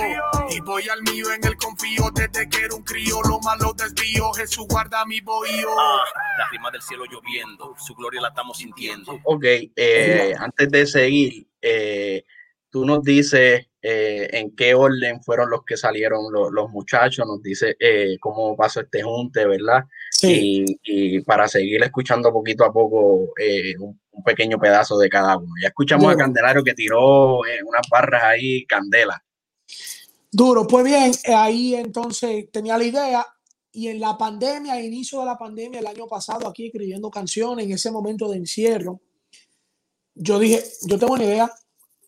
Y voy al mío en el confío desde que era un crío. Lo malo desvío, Jesús guarda mi bohío. Ah, la rima del cielo lloviendo, su gloria la estamos sintiendo. Ok, eh, antes de seguir, eh, tú nos dices eh, en qué orden fueron los que salieron los, muchachos, nos dice eh, cómo pasó este junte, ¿verdad? Sí. Y, para seguir escuchando poquito a poco eh, un, pequeño pedazo de cada uno. Ya escuchamos a Candelario que tiró unas barras ahí, candela. Duro, pues bien, ahí entonces tenía la idea y en la pandemia, inicio de la pandemia el año pasado, aquí escribiendo canciones, en ese momento de encierro, yo dije, yo tengo una idea,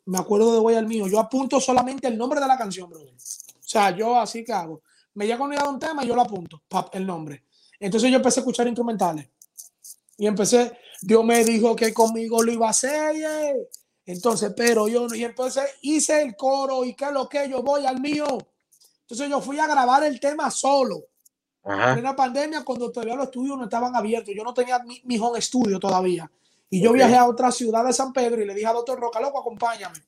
me acuerdo de Voy al mío, yo apunto solamente el nombre de la canción, brother. O sea, yo así que hago. Me llega una idea de un tema y yo lo apunto, el nombre. Entonces yo empecé a escuchar instrumentales. Y empecé, Dios me dijo que conmigo lo iba a hacer. Entonces, pero yo no. Y entonces hice el coro y qué es lo que yo voy al mío. Entonces yo fui a grabar el tema solo. En la pandemia, cuando todavía los estudios no estaban abiertos, yo no tenía mi, mi home estudio todavía. Y yo viajé a otra ciudad de San Pedro y le dije a doctor Roca, loco, acompáñame.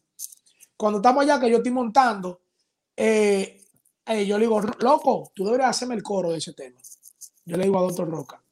Cuando estamos allá, que yo estoy montando, eh, eh, yo le digo, loco, tú deberías hacerme el coro de ese tema. Yo le digo a doctor Roca.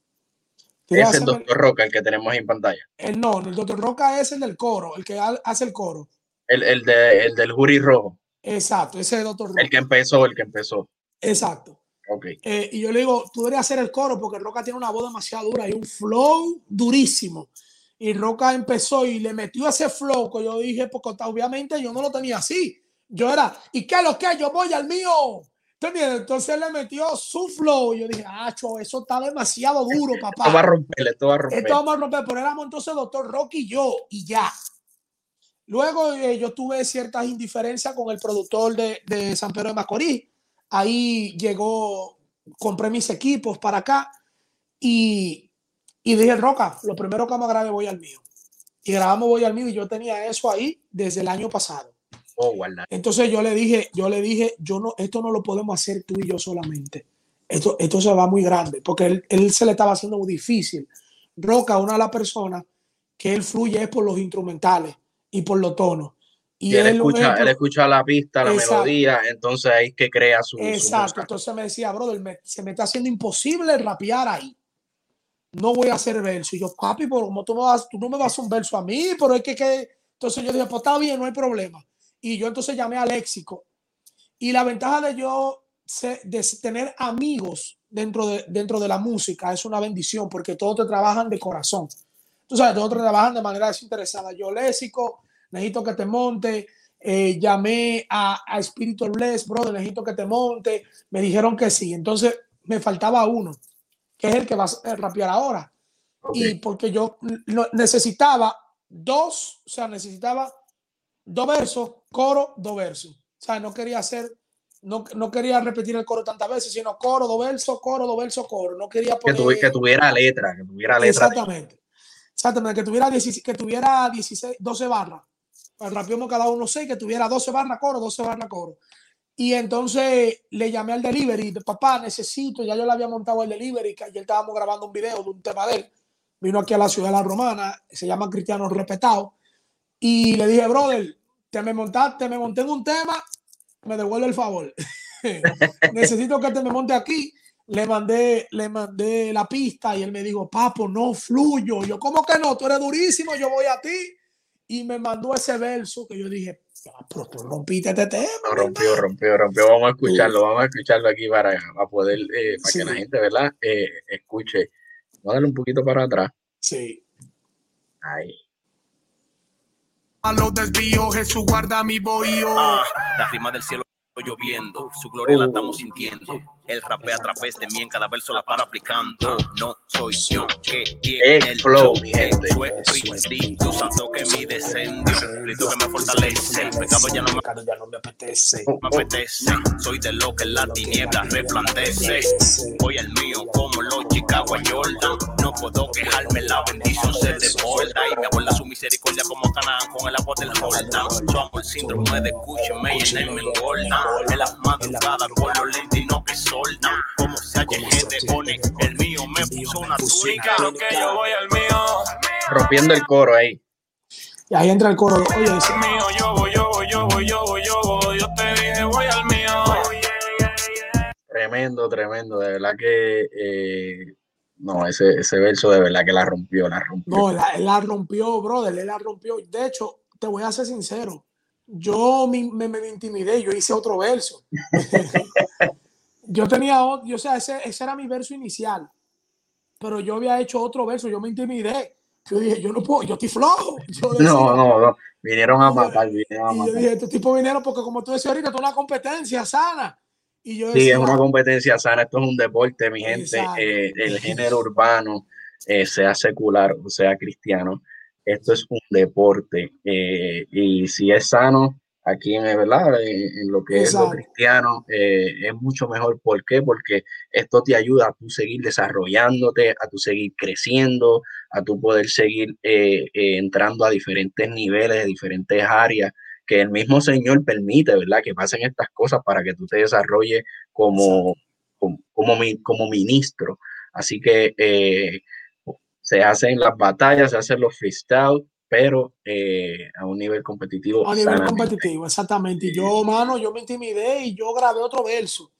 Es el doctor Roca el que tenemos en pantalla. El, no, el doctor Roca es el del coro, el que hace el coro. El, el, de, el del jury rojo. Exacto, ese es el doctor Roca. El que empezó, el que empezó. Exacto. Okay. Eh, y yo le digo, tú deberías hacer el coro porque Roca tiene una voz demasiado dura y un flow durísimo y Roca empezó y le metió ese flow que yo dije, porque obviamente yo no lo tenía así. Yo era, ¿y qué es lo que? Yo voy al mío. Entonces le metió su flow. Y yo dije, acho, eso está demasiado duro, papá. Esto va a romper, esto va a romper. Esto vamos a romper. Pero éramos entonces doctor Rocky y yo, y ya. Luego eh, yo tuve ciertas indiferencias con el productor de, de San Pedro de Macorís. Ahí llegó, compré mis equipos para acá y, y dije, Roca, lo primero que vamos a grabar voy al mío. Y grabamos voy al mío y yo tenía eso ahí desde el año pasado. Oh. Entonces yo le dije, yo le dije, yo no, esto no lo podemos hacer tú y yo solamente. Esto, esto se va muy grande, porque él, él se le estaba haciendo muy difícil. Roca, una de las personas que él fluye es por los instrumentales y por los tonos. Y, él, escucha, él- él escucha la pista, la Exacto. melodía, entonces ahí es que crea su, Exacto. Entonces me decía, brother, me- se me está haciendo imposible rapear ahí. No voy a hacer verso. Y yo, papi, pero como tú, vas, tú no me vas a un verso a mí, pero es que, que... Entonces yo dije, pues está bien, no hay problema. Y yo entonces llamé a Léxico. Y la ventaja de yo de tener amigos dentro de, dentro de la música es una bendición porque todos te trabajan de corazón. Tú sabes, todos trabajan de manera desinteresada. Yo, Léxico, necesito que te monte. Eh, llamé a, a Espíritu Bless, brother, necesito que te monte. Me dijeron que sí. Entonces me faltaba uno, que es el que va a rapear ahora. Y porque yo necesitaba dos, o sea, necesitaba dos versos, coro, dos versos. O sea, no quería hacer, no, no quería repetir el coro tantas veces, sino coro, dos versos, coro, dos versos, coro. No quería que, poner... que tuviera letra, que tuviera letra. Exactamente. Exactamente, que tuviera, 16, que tuviera 16, 12 barras. Rapeamos cada uno 6, que tuviera 12 barras coro, 12 barras coro. Y entonces le llamé al delivery, de papá, necesito, ya yo le había montado el delivery, que ayer estábamos grabando un video de un tema de él. Vino aquí a la ciudad de la Romana, se llama Cristiano Respetado. Y le dije, brother, te me montaste, me monté en un tema, me devuelve el favor. Necesito que te me monte aquí. Le mandé, le mandé la pista y él me dijo, papo, no fluyo. Yo, ¿cómo que no? Tú eres durísimo, yo voy a ti. Y me mandó ese verso que yo dije, "Ah, pero tú rompiste este tema. No, rompió, hermano". rompió, rompió. Vamos a escucharlo, vamos a escucharlo aquí para, para poder, eh, para Sí. que la gente, ¿verdad? Eh, escuche. Vamos a darle un poquito para atrás. Sí. Ahí. A los desvíos, Jesús guarda mi bohío. Ah, la rima del cielo lloviendo, su gloria la estamos sintiendo. Él rapea a través de mí, en cada verso la para aplicando. No soy yo que tiene El el flow, gente. Espíritu santo que mi descendió, grito que me fortalece. El pecado ya no me ya no me apetece. me apetece. Soy de lo que la tiniebla resplandece. Voy al mío como No puedo quejarme, la bendición se desborda. Y me abuela su misericordia como Canaán con el agua del Jordan. Su amor síndrome de me y en él me engorda. En las madrugadas por los lentinos que soldan. Como se gente pone, el mío me puso una túnica. Claro que yo voy al mío, Rompiendo el coro ahí. Y ahí entra el coro. Oye, ese- mío, yo voy, Tremendo, tremendo. De verdad que. eh, no, ese, ese verso de verdad que la rompió, la rompió. No, la, la rompió, brother, él la rompió. De hecho, te voy a ser sincero. Yo me, me, me intimidé, yo hice otro verso. yo tenía otro, yo, o sea, ese, ese era mi verso inicial. Pero yo había hecho otro verso, yo me intimidé. Yo dije, yo no puedo, yo estoy flojo. Yo decía, No, no, no. Vinieron a matar, vinieron a Y yo matar. dije, estos tipos vinieron porque como tú decías ahorita, es una competencia sana. Y yo Sí, es una competencia sana, esto es un deporte, mi gente. Eh, el género urbano, eh, sea secular o sea cristiano, esto es un deporte. eh, y si es sano, aquí en verdad, en, en lo que es lo cristiano, es mucho mejor. ¿Por qué? Porque esto te ayuda a tú seguir desarrollándote, a tú seguir creciendo, a tú poder seguir entrando a diferentes niveles, diferentes áreas que el mismo Señor permite, ¿verdad? Que pasen estas cosas para que tú te desarrolles como, como, como, como ministro. Así que eh, se hacen las batallas, se hacen los freestyle, pero eh, a un nivel competitivo. A nivel competitivo, exactamente. Y yo, mano, yo me intimidé y yo grabé otro verso.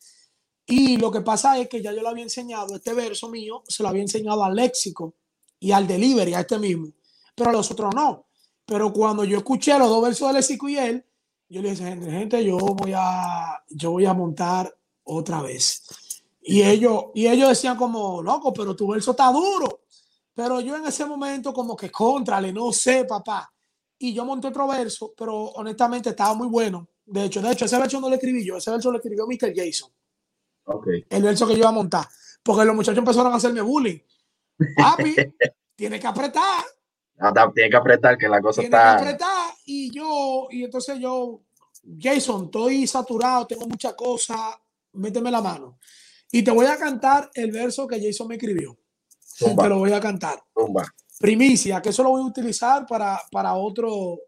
Y lo que pasa es que ya yo le había enseñado este verso mío, se lo había enseñado al léxico y al delivery, a este mismo, pero a los otros no. Pero cuando yo escuché los dos versos de léxico y él, yo le dije, gente, gente, yo voy a, yo voy a montar otra vez. Y ellos, y ellos decían como, loco, pero tu verso está duro. Pero yo en ese momento como que contrale, no sé, papá. Y yo monté otro verso, pero honestamente estaba muy bueno. De hecho, de hecho, ese verso no lo escribí yo, ese verso lo escribió Mr. Jason, Ok. el verso que yo iba a montar. Porque los muchachos empezaron a hacerme bullying. Papi, tiene que apretar, Tiene que apretar que la cosa tiene que está. apretar. y yo, y entonces yo, Jason, estoy saturado, tengo mucha cosa, méteme la mano. Y te voy a cantar el verso que Jason me escribió. Te lo voy a cantar. Primicia, que eso lo voy a utilizar para, para otro,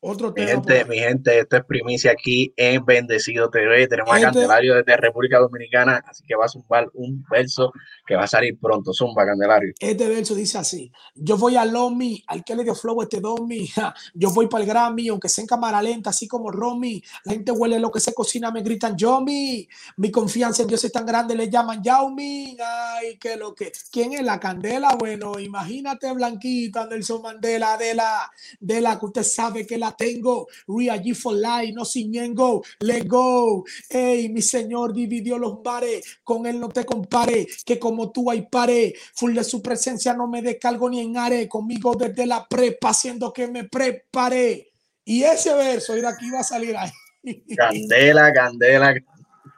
otro mi Gente, mi gente, esto es primicia aquí en Bendecido TV. Tenemos a Candelario desde República Dominicana, así que va a zumbar un verso que va a salir pronto. Zumba, Candelario. Este verso dice así: Yo voy al Lomi, al que le dio flow este Domi. Yo voy para el Grammy, aunque sea en cámara lenta, así como Romy. La gente huele lo que se cocina, me gritan Yomi. Mi confianza en Dios es tan grande, le llaman Yaumi. Ay, que lo que. ¿Quién es la candela? Bueno, imagínate, Blanquita, Nelson Mandela, de la, de la que usted sabe que la tengo. Ria G for life, no ciñengo. Let go. Ey, mi Señor dividió los bares. Con él no te compare. Que como tú hay pare. Full de su presencia no me descargo ni en are. Conmigo desde la prepa, haciendo que me prepare. Y ese verso, mira, aquí va a salir ahí. Candela, candela,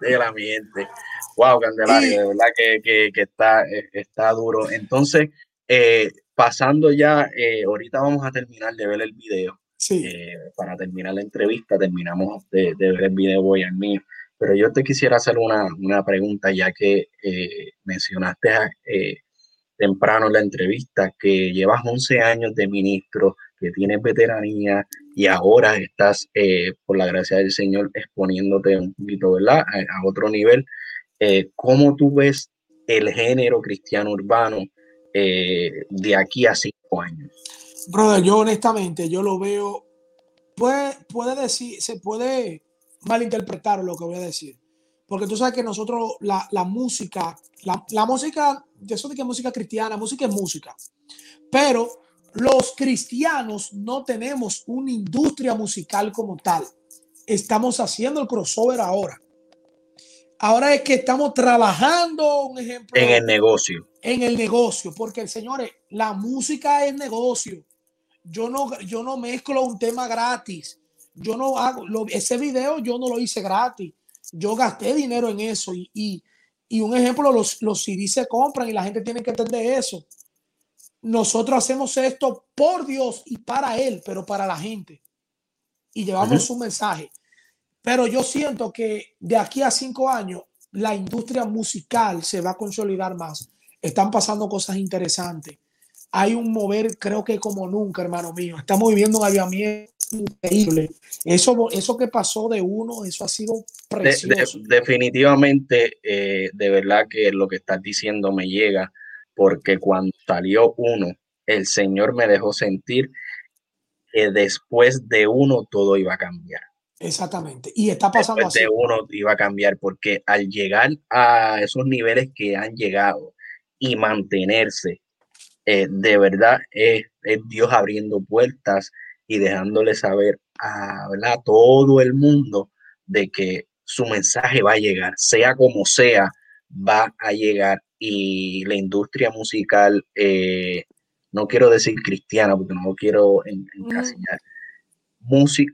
candela, mi gente. Wow, Candelario, de verdad que, que, está, eh, está duro. Entonces, eh, pasando ya, eh, ahorita vamos a terminar de ver el video. Eh, para terminar la entrevista, terminamos de, ver el video al mío. Pero yo te quisiera hacer una, una pregunta, ya que eh, mencionaste eh, temprano en la entrevista que llevas 11 años de ministro, que tienes veteranía y ahora estás, por la gracia del Señor, exponiéndote un poquito, ¿verdad? A, a otro nivel. ¿Cómo tú ves el género cristiano urbano de aquí a cinco años? Brother, yo honestamente, yo lo veo, puede, puede decir, se puede malinterpretar lo que voy a decir. Porque tú sabes que nosotros, la, la música, la, la, música, yo de que música cristiana, música es música. Pero los cristianos no tenemos una industria musical como tal. Estamos haciendo el crossover ahora. Ahora es que estamos trabajando, un ejemplo. En el negocio. En el negocio, porque, señores, la música es negocio yo no, yo no mezclo un tema gratis. Yo no hago, ese video yo no lo hice gratis. Yo gasté dinero en eso y, y, un ejemplo, los, los CD se compran y la gente tiene que entender eso. Nosotros hacemos esto por Dios y para Él, pero para la gente. Y llevamos su mensaje. Pero yo siento que de aquí a cinco años la industria musical se va a consolidar más. Están pasando cosas interesantes hay un mover, creo que como nunca, hermano mío. Estamos viviendo un aviamiento increíble. Eso, eso que pasó de uno, eso ha sido precioso. definitivamente, eh, de verdad que lo que estás diciendo me llega, porque cuando salió uno, el Señor me dejó sentir que después de uno todo iba a cambiar. Exactamente. Y está pasando después De uno iba a cambiar, porque al llegar a esos niveles que han llegado y mantenerse, eh, de verdad es, Dios abriendo puertas y dejándole saber a, todo el mundo de que su mensaje va a llegar, sea como sea, va a llegar. Y la industria musical, eh, no quiero decir cristiana porque no lo quiero encasillar,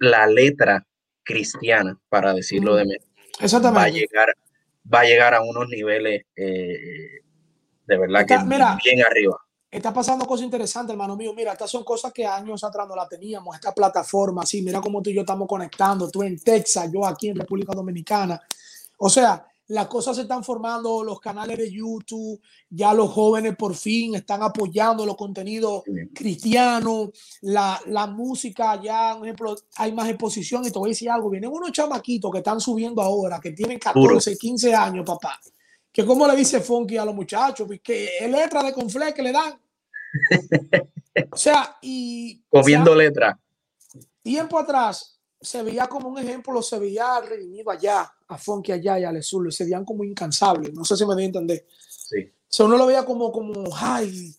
la letra cristiana, para decirlo de menos, va a llegar, va a llegar a unos niveles eh, de verdad que bien arriba está pasando cosas interesantes, hermano mío. Mira, estas son cosas que años atrás no la teníamos. Esta plataforma, sí, mira cómo tú y yo estamos conectando. Tú en Texas, yo aquí en República Dominicana. O sea, las cosas se están formando, los canales de YouTube, ya los jóvenes por fin están apoyando los contenidos cristianos, la, la música, ya, por ejemplo, hay más exposición. Y te voy a decir algo: vienen unos chamaquitos que están subiendo ahora, que tienen 14, 15 años, papá que como le dice Funky a los muchachos, que es letra de confle que le dan. O sea, y. Comiendo letra. Tiempo atrás se veía como un ejemplo, se veía redimido allá, a Funky allá y a Lesul, se veían como incansables. No sé si me voy a entender. Sí. O sea, uno lo veía como, como, ay,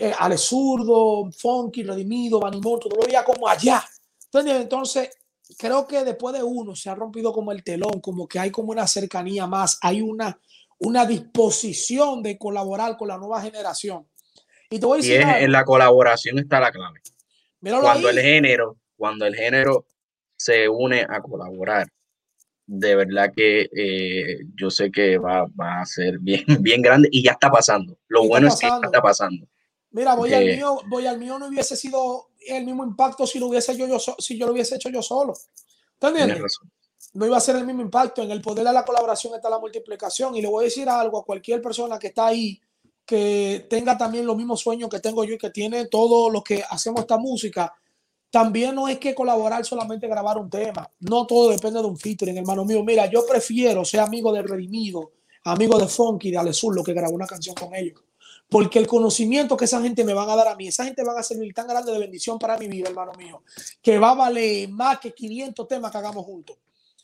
eh, Ale Zurdo, Funky, redimido, Banimoto, uno lo veía como allá. Entonces, entonces, creo que después de uno se ha rompido como el telón, como que hay como una cercanía más, hay una una disposición de colaborar con la nueva generación. Y, te voy a decir en la colaboración está la clave. cuando el género, cuando el género se une a colaborar, de verdad que eh, yo sé que va, va, a ser bien, bien grande y ya está pasando. Lo bueno es que está pasando. Mira, voy al mío, voy al mío no hubiese sido el mismo impacto si lo hubiese yo, si yo lo hubiese hecho yo solo. ¿Tú Tienes entiendes? razón. No iba a ser el mismo impacto. En el poder de la colaboración está la multiplicación. Y le voy a decir algo a cualquier persona que está ahí, que tenga también los mismos sueños que tengo yo y que tiene todo lo que hacemos esta música. También no es que colaborar solamente grabar un tema. No todo depende de un featuring, hermano mío. Mira, yo prefiero ser amigo de Redimido, amigo de Funky, de Alezur, lo que grabó una canción con ellos. Porque el conocimiento que esa gente me van a dar a mí, esa gente van a servir tan grande de bendición para mi vida, hermano mío, que va a valer más que 500 temas que hagamos juntos.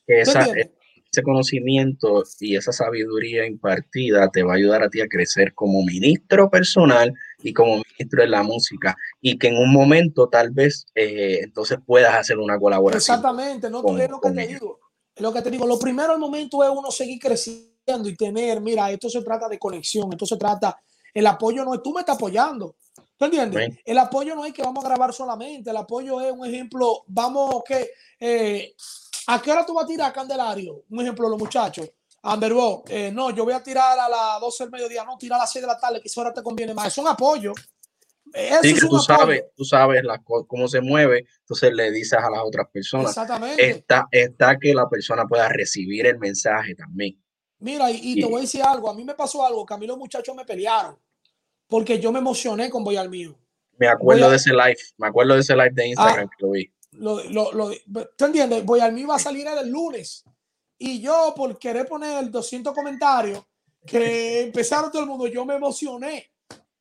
Que ¿Tú esa- entiendes? ese conocimiento y esa sabiduría impartida te va a ayudar a ti a crecer como ministro personal y como ministro de la música y que en un momento tal vez eh, entonces puedas hacer una colaboración. Exactamente, no con- es lo que te ellos. digo. Es lo que te digo. Lo primero al momento es uno seguir creciendo y tener, mira, esto se trata de conexión, esto se trata, el apoyo no es, tú me estás apoyando. ¿Tú entiendes? El apoyo no es que vamos a grabar solamente, el apoyo es un ejemplo, vamos que, eh, ¿a qué hora tú vas a tirar Candelario? Un ejemplo, los muchachos. Amberbo, eh, no, yo voy a tirar a las 12 del mediodía, no, tira a las 6 de la tarde, que esa hora te conviene más. Es un apoyo. Eso Sí, que tú apoyo. sabes, tú sabes co- cómo se mueve, entonces le dices a las otras personas. Exactamente. Está, está que la persona pueda recibir el mensaje también. Mira, y, y te voy a decir algo. A mí me pasó algo que a mí los muchachos me pelearon porque yo me emocioné con Voy al mío. Me acuerdo Voy a- de ese live, me acuerdo de ese live de Instagram Ah. que lo vi. Lo, lo, lo- ¿Tú entiendes? Voy al mío va a salir el lunes. Y yo, por querer poner 200 comentarios que empezaron todo el mundo, yo me emocioné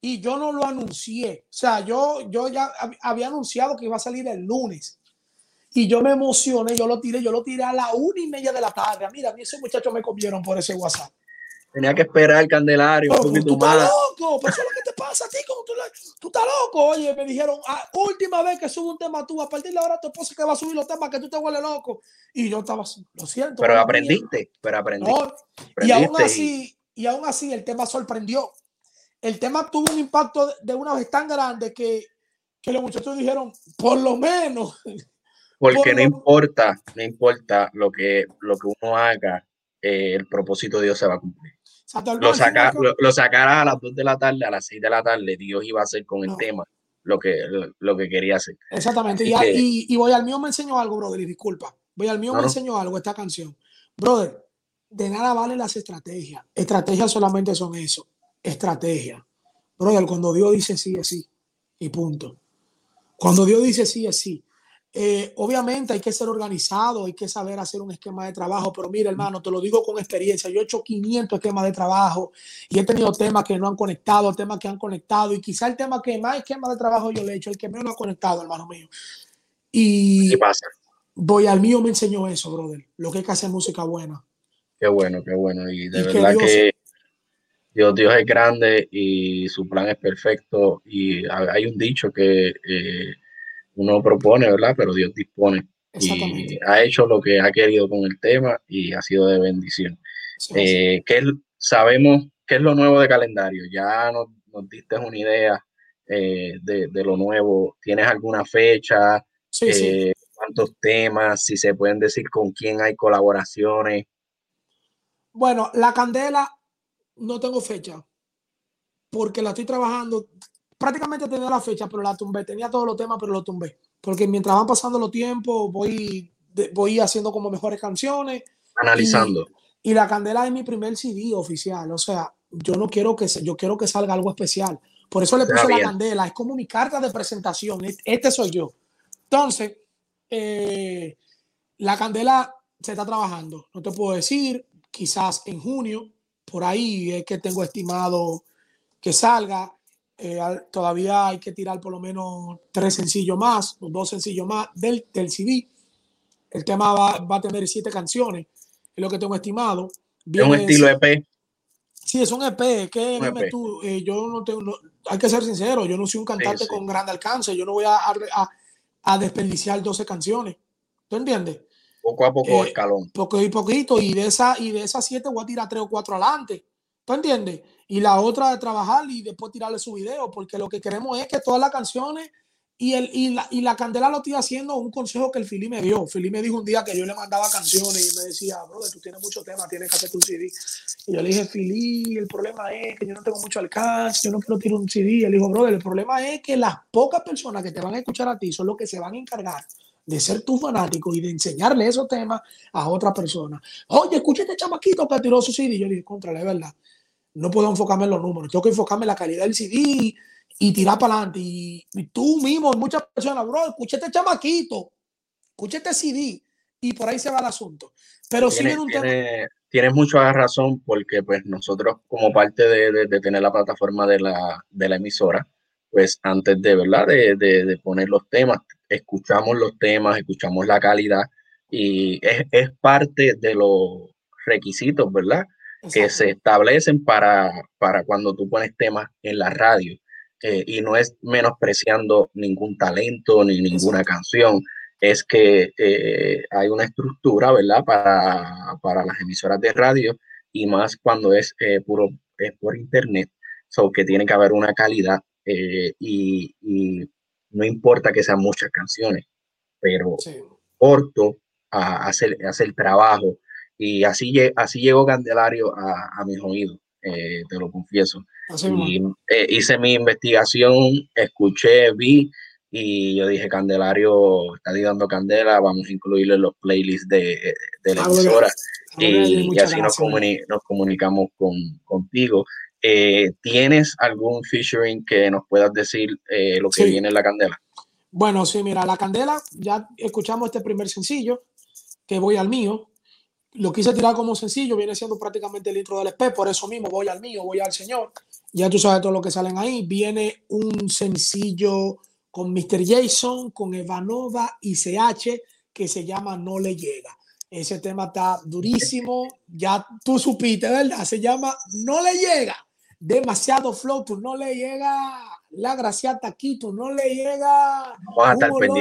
y yo no lo anuncié. O sea, yo, yo ya hab- había anunciado que iba a salir el lunes. Y yo me emocioné, yo lo tiré, yo lo tiré a la una y media de la tarde. Mira, a mí esos muchachos me comieron por ese WhatsApp. Tenía que esperar Candelario un Pero, poquito tú estás loco, pero eso es lo que te pasa a ti. Como tú, tú estás loco. Oye, me dijeron, ah, última vez que subo un tema tú, a partir de ahora tu esposa que va a subir los temas que tú te hueles loco. Y yo estaba así, lo siento. Pero mía. aprendiste, pero aprendiste. No, y aún así, y aún así el tema sorprendió. El tema tuvo un impacto de- de una vez tan grande que, que los muchachos dijeron, por lo menos, Porque por no lo- importa, no importa lo que, lo que uno haga, eh, el propósito de Dios se va a cumplir. Sea, Lo, saca, lo, lo sacarás a las 2 de la tarde, a las 6 de la tarde, Dios iba a hacer con el tema lo que, lo, lo que quería hacer. Exactamente. Y, que- y, y Voy al mío me enseñó algo, brother, y disculpa. Voy al mío No, me enseñó algo, esta canción. Brother, de nada valen las estrategias. Estrategias solamente son eso. Estrategia. Brother, cuando Dios dice sí, es sí. Y punto. Cuando Dios dice sí, es sí. Eh, obviamente hay que ser organizado, hay que saber hacer un esquema de trabajo, pero mira, hermano, te lo digo con experiencia. Yo he hecho 500 esquemas de trabajo y he tenido temas que no han conectado, temas que han conectado, y quizá el tema que más esquema de trabajo yo le he hecho, el que menos ha conectado, hermano mío. Y ¿Qué pasa? voy al mío me enseñó eso, brother. Lo que hay que hacer música buena. Qué bueno, qué bueno. Y de Y que verdad Dios- que Dios, Dios es grande y su plan es perfecto. Y ha- hay un dicho que eh, uno propone, ¿verdad? Pero Dios dispone. Y ha hecho lo que ha querido con el tema y ha sido de bendición. Es. Eh, ¿qué sabemos qué es lo nuevo de calendario. Ya nos, nos diste una idea eh, de, de lo nuevo. ¿Tienes alguna fecha? sí, sí. Eh, ¿Cuántos temas? Si se pueden decir con quién hay colaboraciones. Bueno, la candela no tengo fecha porque la estoy trabajando. Prácticamente tenía la fecha, pero la tumbé. Tenía todos los temas, pero lo tumbé. Porque mientras van pasando los tiempos, voy, voy haciendo como mejores canciones. Analizando. Y la candela es mi primer CD oficial. O sea, yo no quiero que se- yo quiero que salga algo especial. Por eso le puse la candela. Es como mi carta de presentación. Es- Este soy yo. Entonces, eh, la candela se está trabajando. No te puedo decir, quizás en junio, por ahí es que tengo estimado que salga. Eh, todavía hay que tirar por lo menos tres sencillos más, o dos sencillos más del, del CD. El tema va, va a tener siete canciones, es lo que tengo estimado. Es un Viene- estilo E EP. Sí, es un EP. Que Un EP. tú, eh, yo no tengo, no- hay que ser sincero, yo no soy un cantante sí. con gran alcance, yo no voy a, a, a desperdiciar 12 canciones. ¿Tú entiendes? Poco a poco, Eh, escalón. Poco y poquito, y de esa, y de esas siete voy a tirar tres o cuatro adelante. ¿Tú entiendes? Y la otra de trabajar y después tirarle su video, porque lo que queremos es que todas las canciones Y, el, y, la, y la candela lo estoy haciendo un consejo que el Fili me dio. Fili me dijo un día que yo le mandaba canciones y me decía, brother, tú tienes mucho tema, tienes que hacer tu CD. Y yo le dije, Fili, el problema es que yo no tengo mucho alcance, yo no quiero tirar un CD. Y él dijo, brother, el problema es que las pocas personas que te van a escuchar a ti son los que se van a encargar de ser tu fanático y de enseñarle esos temas a otra persona. Oye, escucha este chamaquito que tiró su CD. Yo le dije, contra, es verdad. No puedo enfocarme en los números, tengo que enfocarme en la calidad del CD y tirar para adelante. Y, tú mismo, muchas personas, bro, escuché este chamaquito, escuché este CD, y por ahí se va el asunto. Pero sí un tiene, Tienes mucha razón, porque pues nosotros, como parte de, de, tener la plataforma de la, de la, emisora, pues antes de, ¿verdad? De, de, poner los temas, escuchamos los temas, escuchamos la calidad, y es, es parte de los requisitos, ¿verdad? que se establecen para, para cuando tú pones temas en la radio. Eh, y no es menospreciando ningún talento ni ninguna canción, es que eh, hay una estructura, ¿verdad? Para, para, las emisoras de radio y más cuando es eh, puro es por internet, so que tiene que haber una calidad y, y, no importa que sean muchas canciones, pero corto a, hacer, el trabajo y así, así llegó Candelario a, a mis oídos, te lo confieso. Y, eh, hice mi investigación, escuché, vi y yo dije, Candelario está dando candela, vamos a incluirle los playlists de, de la emisora. y, así nos, nos, comunicamos con, contigo. Eh, ¿Tienes algún featuring que nos puedas decir eh, lo que viene en la candela? Bueno, sí, mira, la candela, ya escuchamos este primer sencillo, que voy al mío, lo quise tirar como sencillo, viene siendo prácticamente el intro del EP, por eso mismo voy al mío, voy al Señor. Ya tú sabes todo lo que salen ahí. Viene un sencillo con Mr. Jason, con Evanova y CH que se llama No le llega. Ese tema está durísimo. Ya tú supiste, ¿verdad? Se llama No le llega. Demasiado flow, tú no le llega la gracia aquí, tú no le llega.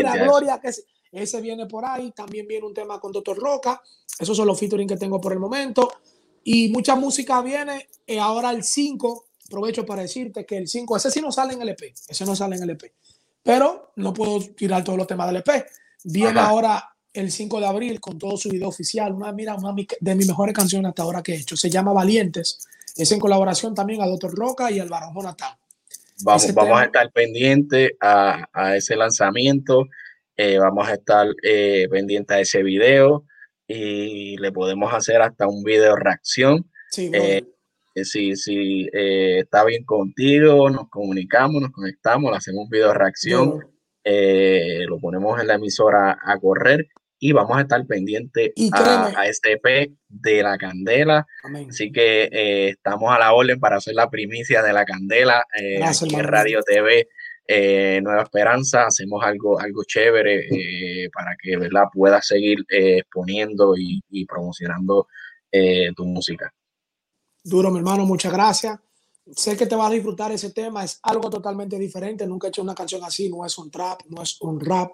la gloria que ese viene por ahí. También viene un tema con Doctor Roca. Esos son los featuring que tengo por el momento. Y mucha música viene. Y eh, ahora el 5, aprovecho para decirte que el 5, ese sí no sale en el EP. Ese no sale en el EP. Pero no puedo tirar todos los temas del EP. Viene ahora el 5 de abril con todo su video oficial. Una, mira, una de mis mejores canciones hasta ahora que he hecho. Se llama Valientes. Es en colaboración también a Doctor Roca y al Barón Jonathan. Vamos, vamos a estar pendientes a, a ese lanzamiento. Eh, vamos a estar eh, pendientes a ese video y le podemos hacer hasta un video reacción. Sí, eh, si, si está bien contigo, nos comunicamos, nos conectamos, le hacemos un video reacción, lo ponemos en la emisora a correr y vamos a estar pendientes a, a, este EP de la Candela. Así que estamos a la orden para hacer la primicia de la Candela en Radio TV eh, Nueva Esperanza, hacemos algo, algo chévere eh, para que ¿verdad? puedas seguir eh, exponiendo y, promocionando tu música. Duro, mi hermano, muchas gracias. Sé que te vas a disfrutar ese tema, es algo totalmente diferente. Nunca he hecho una canción así, no es un trap, no es un rap.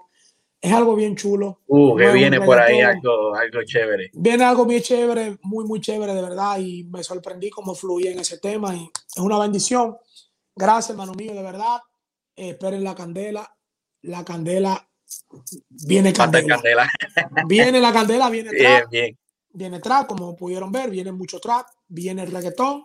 Es algo bien chulo. Uh, que viene por ahí algo, algo chévere. Viene algo bien chévere, muy, muy chévere, de verdad. Y me sorprendí cómo fluye en ese tema. Y es una bendición. Gracias, hermano mío, de verdad. Eh, esperen la candela, la candela, viene candela. viene la candela, viene trap, viene trap, como pudieron ver, viene mucho trap, viene el reggaetón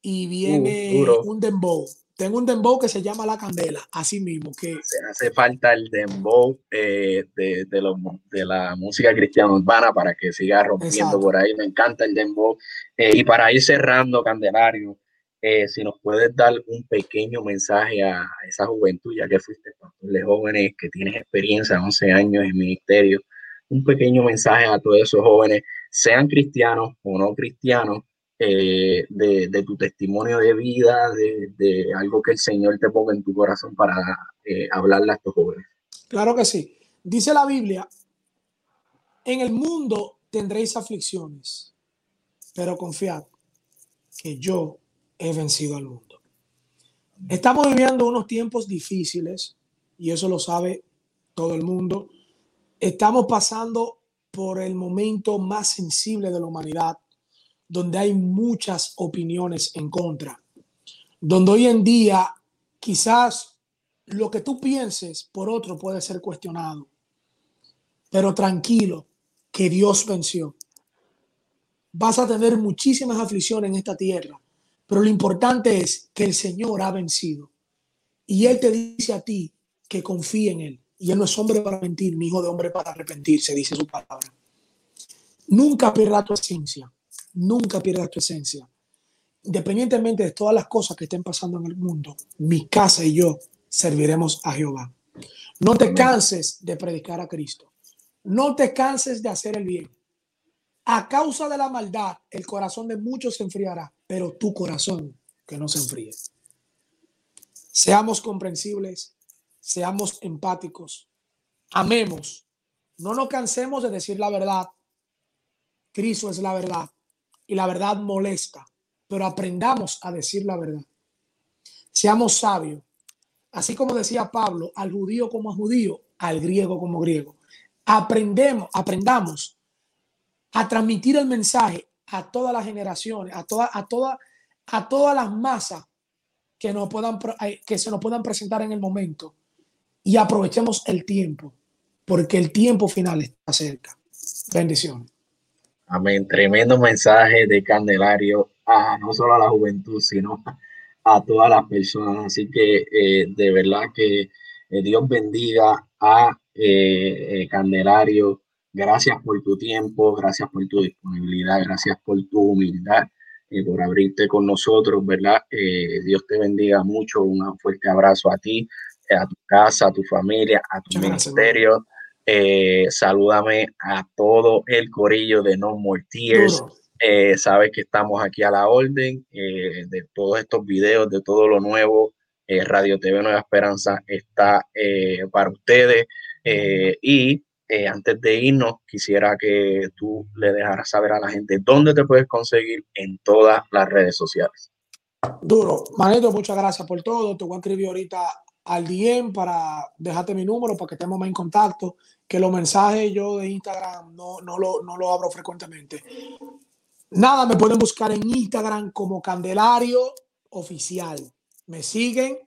y viene uh, un dembow. Tengo un dembow que se llama La Candela, así mismo. Que... Se hace falta el dembow eh, de, de, de, la música cristiana urbana para que siga rompiendo por ahí. Me encanta el dembow. Eh, y para ir cerrando, Candelario, eh, si nos puedes dar un pequeño mensaje a, esa juventud, ya que fuiste de jóvenes, que tienes experiencia, 11 años en ministerio, un pequeño mensaje a todos esos jóvenes, sean cristianos o no cristianos, eh, de, tu testimonio de vida, de, algo que el Señor te ponga en tu corazón para eh, hablarle a estos jóvenes. Claro que sí. Dice la Biblia, en el mundo tendréis aflicciones, pero confiad que yo he vencido al mundo. Estamos viviendo unos tiempos difíciles y eso lo sabe todo el mundo. Estamos pasando por el momento más sensible de la humanidad, donde hay muchas opiniones en contra, donde hoy en día quizás lo que tú pienses por otro puede ser cuestionado. Pero tranquilo, que Dios venció. Vas a tener muchísimas aflicciones en esta tierra, pero lo importante es que el Señor ha vencido. Y Él te dice a ti que confíe en Él. Y Él no es hombre para mentir, ni hijo de hombre para arrepentirse, dice su palabra. Nunca pierda tu esencia, nunca pierda tu esencia. Independientemente de todas las cosas que estén pasando en el mundo, mi casa y yo serviremos a Jehová. No te canses de predicar a Cristo. No te canses de hacer el bien. A causa de la maldad, el corazón de muchos se enfriará, pero tu corazón que no se enfríe. Seamos comprensibles, seamos empáticos, amemos, no nos cansemos de decir la verdad. Cristo es la verdad y la verdad molesta, pero aprendamos a decir la verdad. Seamos sabios, así como decía Pablo, al judío como a judío, al griego como griego. Aprendemos, aprendamos a transmitir el mensaje a todas las generaciones, a toda, a toda, a todas las masas que nos puedan eh, que se nos puedan presentar en el momento y aprovechemos el tiempo, porque el tiempo final está cerca. Bendiciones. Amén. Tremendo mensaje de Candelario a no solo a la juventud, sino a todas las personas. Así que eh, de verdad que eh, Dios bendiga a eh, Candelario. Gracias por tu tiempo, gracias por tu disponibilidad, gracias por tu humildad y por abrirte con nosotros, ¿verdad? Dios te bendiga mucho. Un fuerte abrazo a ti, a tu casa, a tu familia, a tu ministerio. Salúdame a todo el corillo de No More Tears. Eh, sabes que estamos aquí a la orden eh, de todos estos videos, de todo lo nuevo. Eh, Radio TV Nueva Esperanza está para ustedes. y antes de irnos, quisiera que tú le dejaras saber a la gente dónde te puedes conseguir en todas las redes sociales. Duro. Manito, muchas gracias por todo. Te voy a escribir ahorita al DM para dejarte mi número para que estemos más en contacto. Que los mensajes yo de Instagram no, no, lo, no lo abro frecuentemente. Nada, me pueden buscar en Instagram como Candelario Oficial. Me siguen,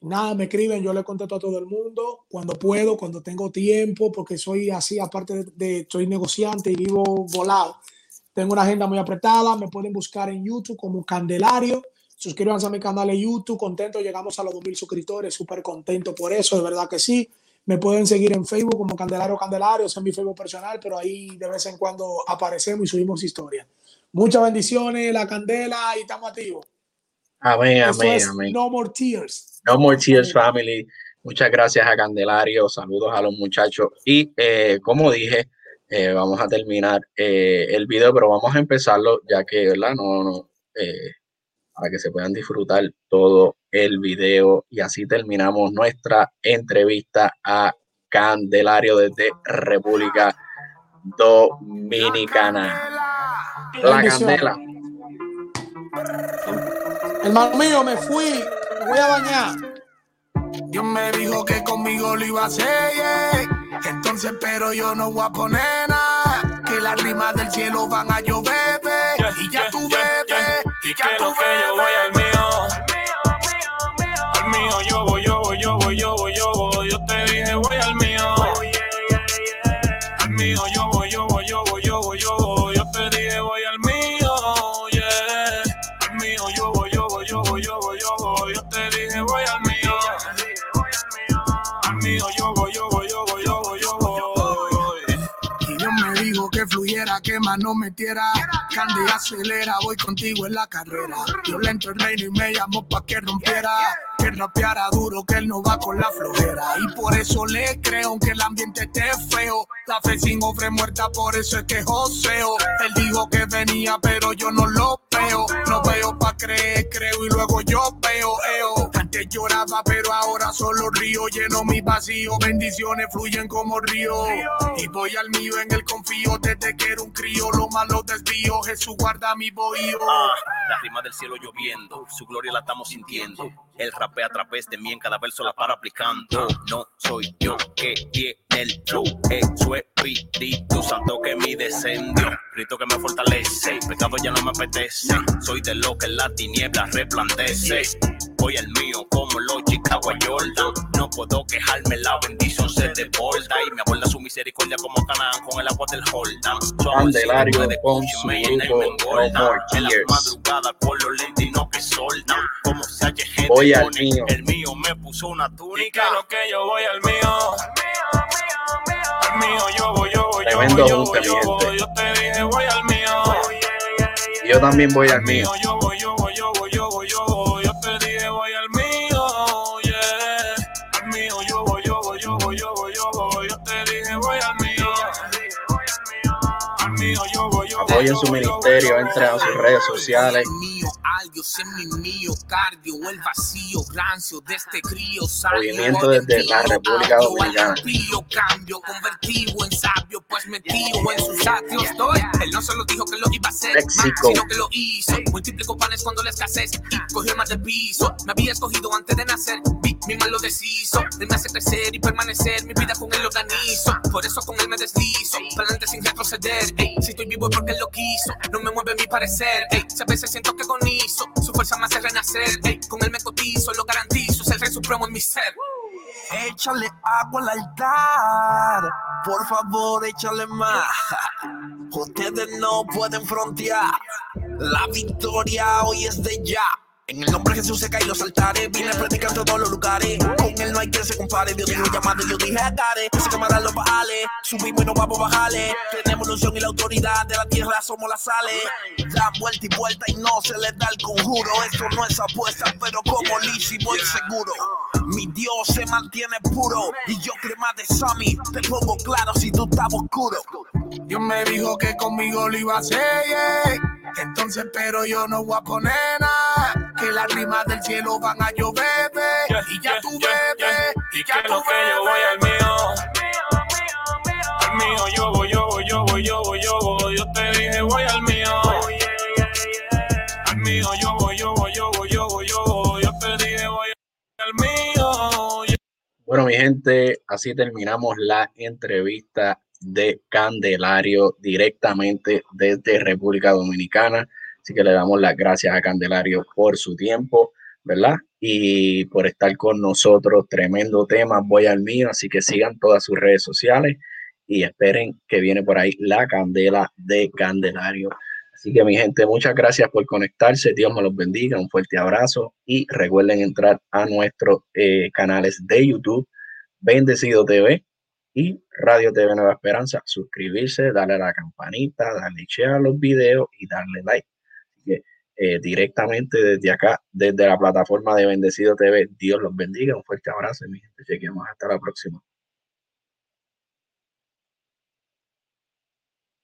nada, me escriben, yo le contesto a todo el mundo cuando puedo, cuando tengo tiempo, porque soy así, aparte de, soy negociante y vivo volado. Tengo una agenda muy apretada, me pueden buscar en YouTube como Candelario. Suscríbanse a mi canal de YouTube, contento, llegamos a los 2000 suscriptores, súper contento por eso, de verdad que sí. Me pueden seguir en Facebook como Candelario Candelario, es mi Facebook personal, pero ahí de vez en cuando aparecemos y subimos historias. Muchas bendiciones, la candela y estamos activos. Amén, amén, amén. No more tears. No more tears, family. Muchas gracias a Candelario, saludos a los muchachos. Y eh, como dije, eh, vamos a terminar eh, el video, pero vamos a empezarlo ya que, ¿verdad? No, no, para que se puedan disfrutar todo el video y así terminamos nuestra entrevista a Candelario desde República Dominicana. La candela. Hermano mío, me fui, me voy a bañar. Dios me dijo que conmigo lo iba a hacer, entonces pero yo no voy a poner nada, que las rimas del cielo van a llover, y ya tú bebes, y ya tú bebes. que más no metiera. Candy acelera, voy contigo en la carrera. Violento el reino y me llamó pa' que rompiera. Que rapeara duro, que él no va con la flojera. Y por eso le creo, aunque el ambiente esté feo. La fe sin ofre muerta, por eso es que joseo. Él dijo que venía, pero yo no lo veo. No veo pa' creer, creo y luego yo veo. Eo. Antes lloraba, pero ahora solo río. Lleno mi vacío, bendiciones fluyen como río. Y voy al mío en el confío desde que era un crío. Lo malo desvío, Jesús guarda mi bohío. Ah, la rima del cielo lloviendo, su gloria la estamos sintiendo. Él rapea a través de mí en cada verso la para aplicando. No soy yo que tiene el flow, es su espíritu santo que mi descendió. Grito que me fortalece, pecado ya no me apetece. Soy de lo que la tiniebla resplandece. Voy al mío como los Chicago Jordan. No puedo quejarme, la bendición se desborda. Y me aborda su misericordia como Canaán con el agua del Jordan. Candelario con su grupo No More En las Tears. madrugadas con los lentinos que soldan. Como se Voy al mío. El mío me puso una túnica. lo que yo voy al mío. Al mío yo voy, yo voy, yo Tremendo voy, yo voy, yo mi voy. gente. Yo te dije voy al mío. Yo también voy al mío. mío, yo voy, yo voy, yo voy, yo voy, yo voy. Al mío, Apoyen su ministerio, entren a sus redes sociales. este Movimiento desde la República Dominicana. al impío, cambio, convertido en sabio, pues metido en sus actos estoy. Él no solo dijo que lo iba a hacer, Léxico. más, sino que lo hizo. Multiplicó panes cuando la escasez y cogió más de piso. Me había escogido antes de nacer, mi mal lo deshizo. Él me hace crecer y permanecer, mi vida con él lo organizo. Por eso con él me deslizo, para adelante sin retroceder. Ey, si estoy vivo es porque él lo no me mueve mi parecer. Ey, si a veces siento que agonizo, su fuerza me hace renacer. Ey, con él me cotizo, lo garantizo, es el rey supremo en mi ser. Échale agua al altar, por favor, échale más. Ustedes no pueden frontear. La victoria hoy es de ya. En el nombre de Jesús se caen los altares. Vine a todos los lugares. Con él no hay quien se compare. Dios dijo llamado y yo dije agare. Se quemarán los bajales. Subimos y no vamos a bajarle. Tenemos la unción y la autoridad de la tierra. Somos las sales. Da vuelta y vuelta y no se le da el conjuro. Esto no es apuesta, pero como Lizzy voy seguro. Mi Dios se mantiene puro. Y yo crema de Sammy. Te pongo claro si tú estás oscuro. Dios me dijo que conmigo lo iba a hacer. Entonces, pero yo no voy a poner nada. Que las rimas del cielo van a llover, Yeah, y ya yeah, tú yeah, bebes, yeah. Y ya que tú lo que yo voy al bebes. mío. Al mío, yo voy, yo voy, yo voy, yo voy, yo voy. Yo te dije voy al mío. Al mío, yo voy, yo voy, yo voy, yo voy, yo voy. Yo te dije voy al mío. yeah. Bueno, mi gente, así terminamos la entrevista de Candelario directamente desde República Dominicana. Así que le damos las gracias a Candelario por su tiempo, ¿verdad? Y por estar con nosotros. Tremendo tema, voy al mío. Así que sigan todas sus redes sociales y esperen que viene por ahí la candela de Candelario. Así que mi gente, muchas gracias por conectarse. Dios me los bendiga. Un fuerte abrazo y recuerden entrar a nuestros eh, canales de YouTube, Bendecido TV y Radio TV Nueva Esperanza. Suscribirse, darle a la campanita, darle share a los videos y darle like. Así que eh, directamente desde acá, desde la plataforma de Bendecido TV, Dios los bendiga. Un fuerte abrazo y mi gente, chequeamos hasta la próxima.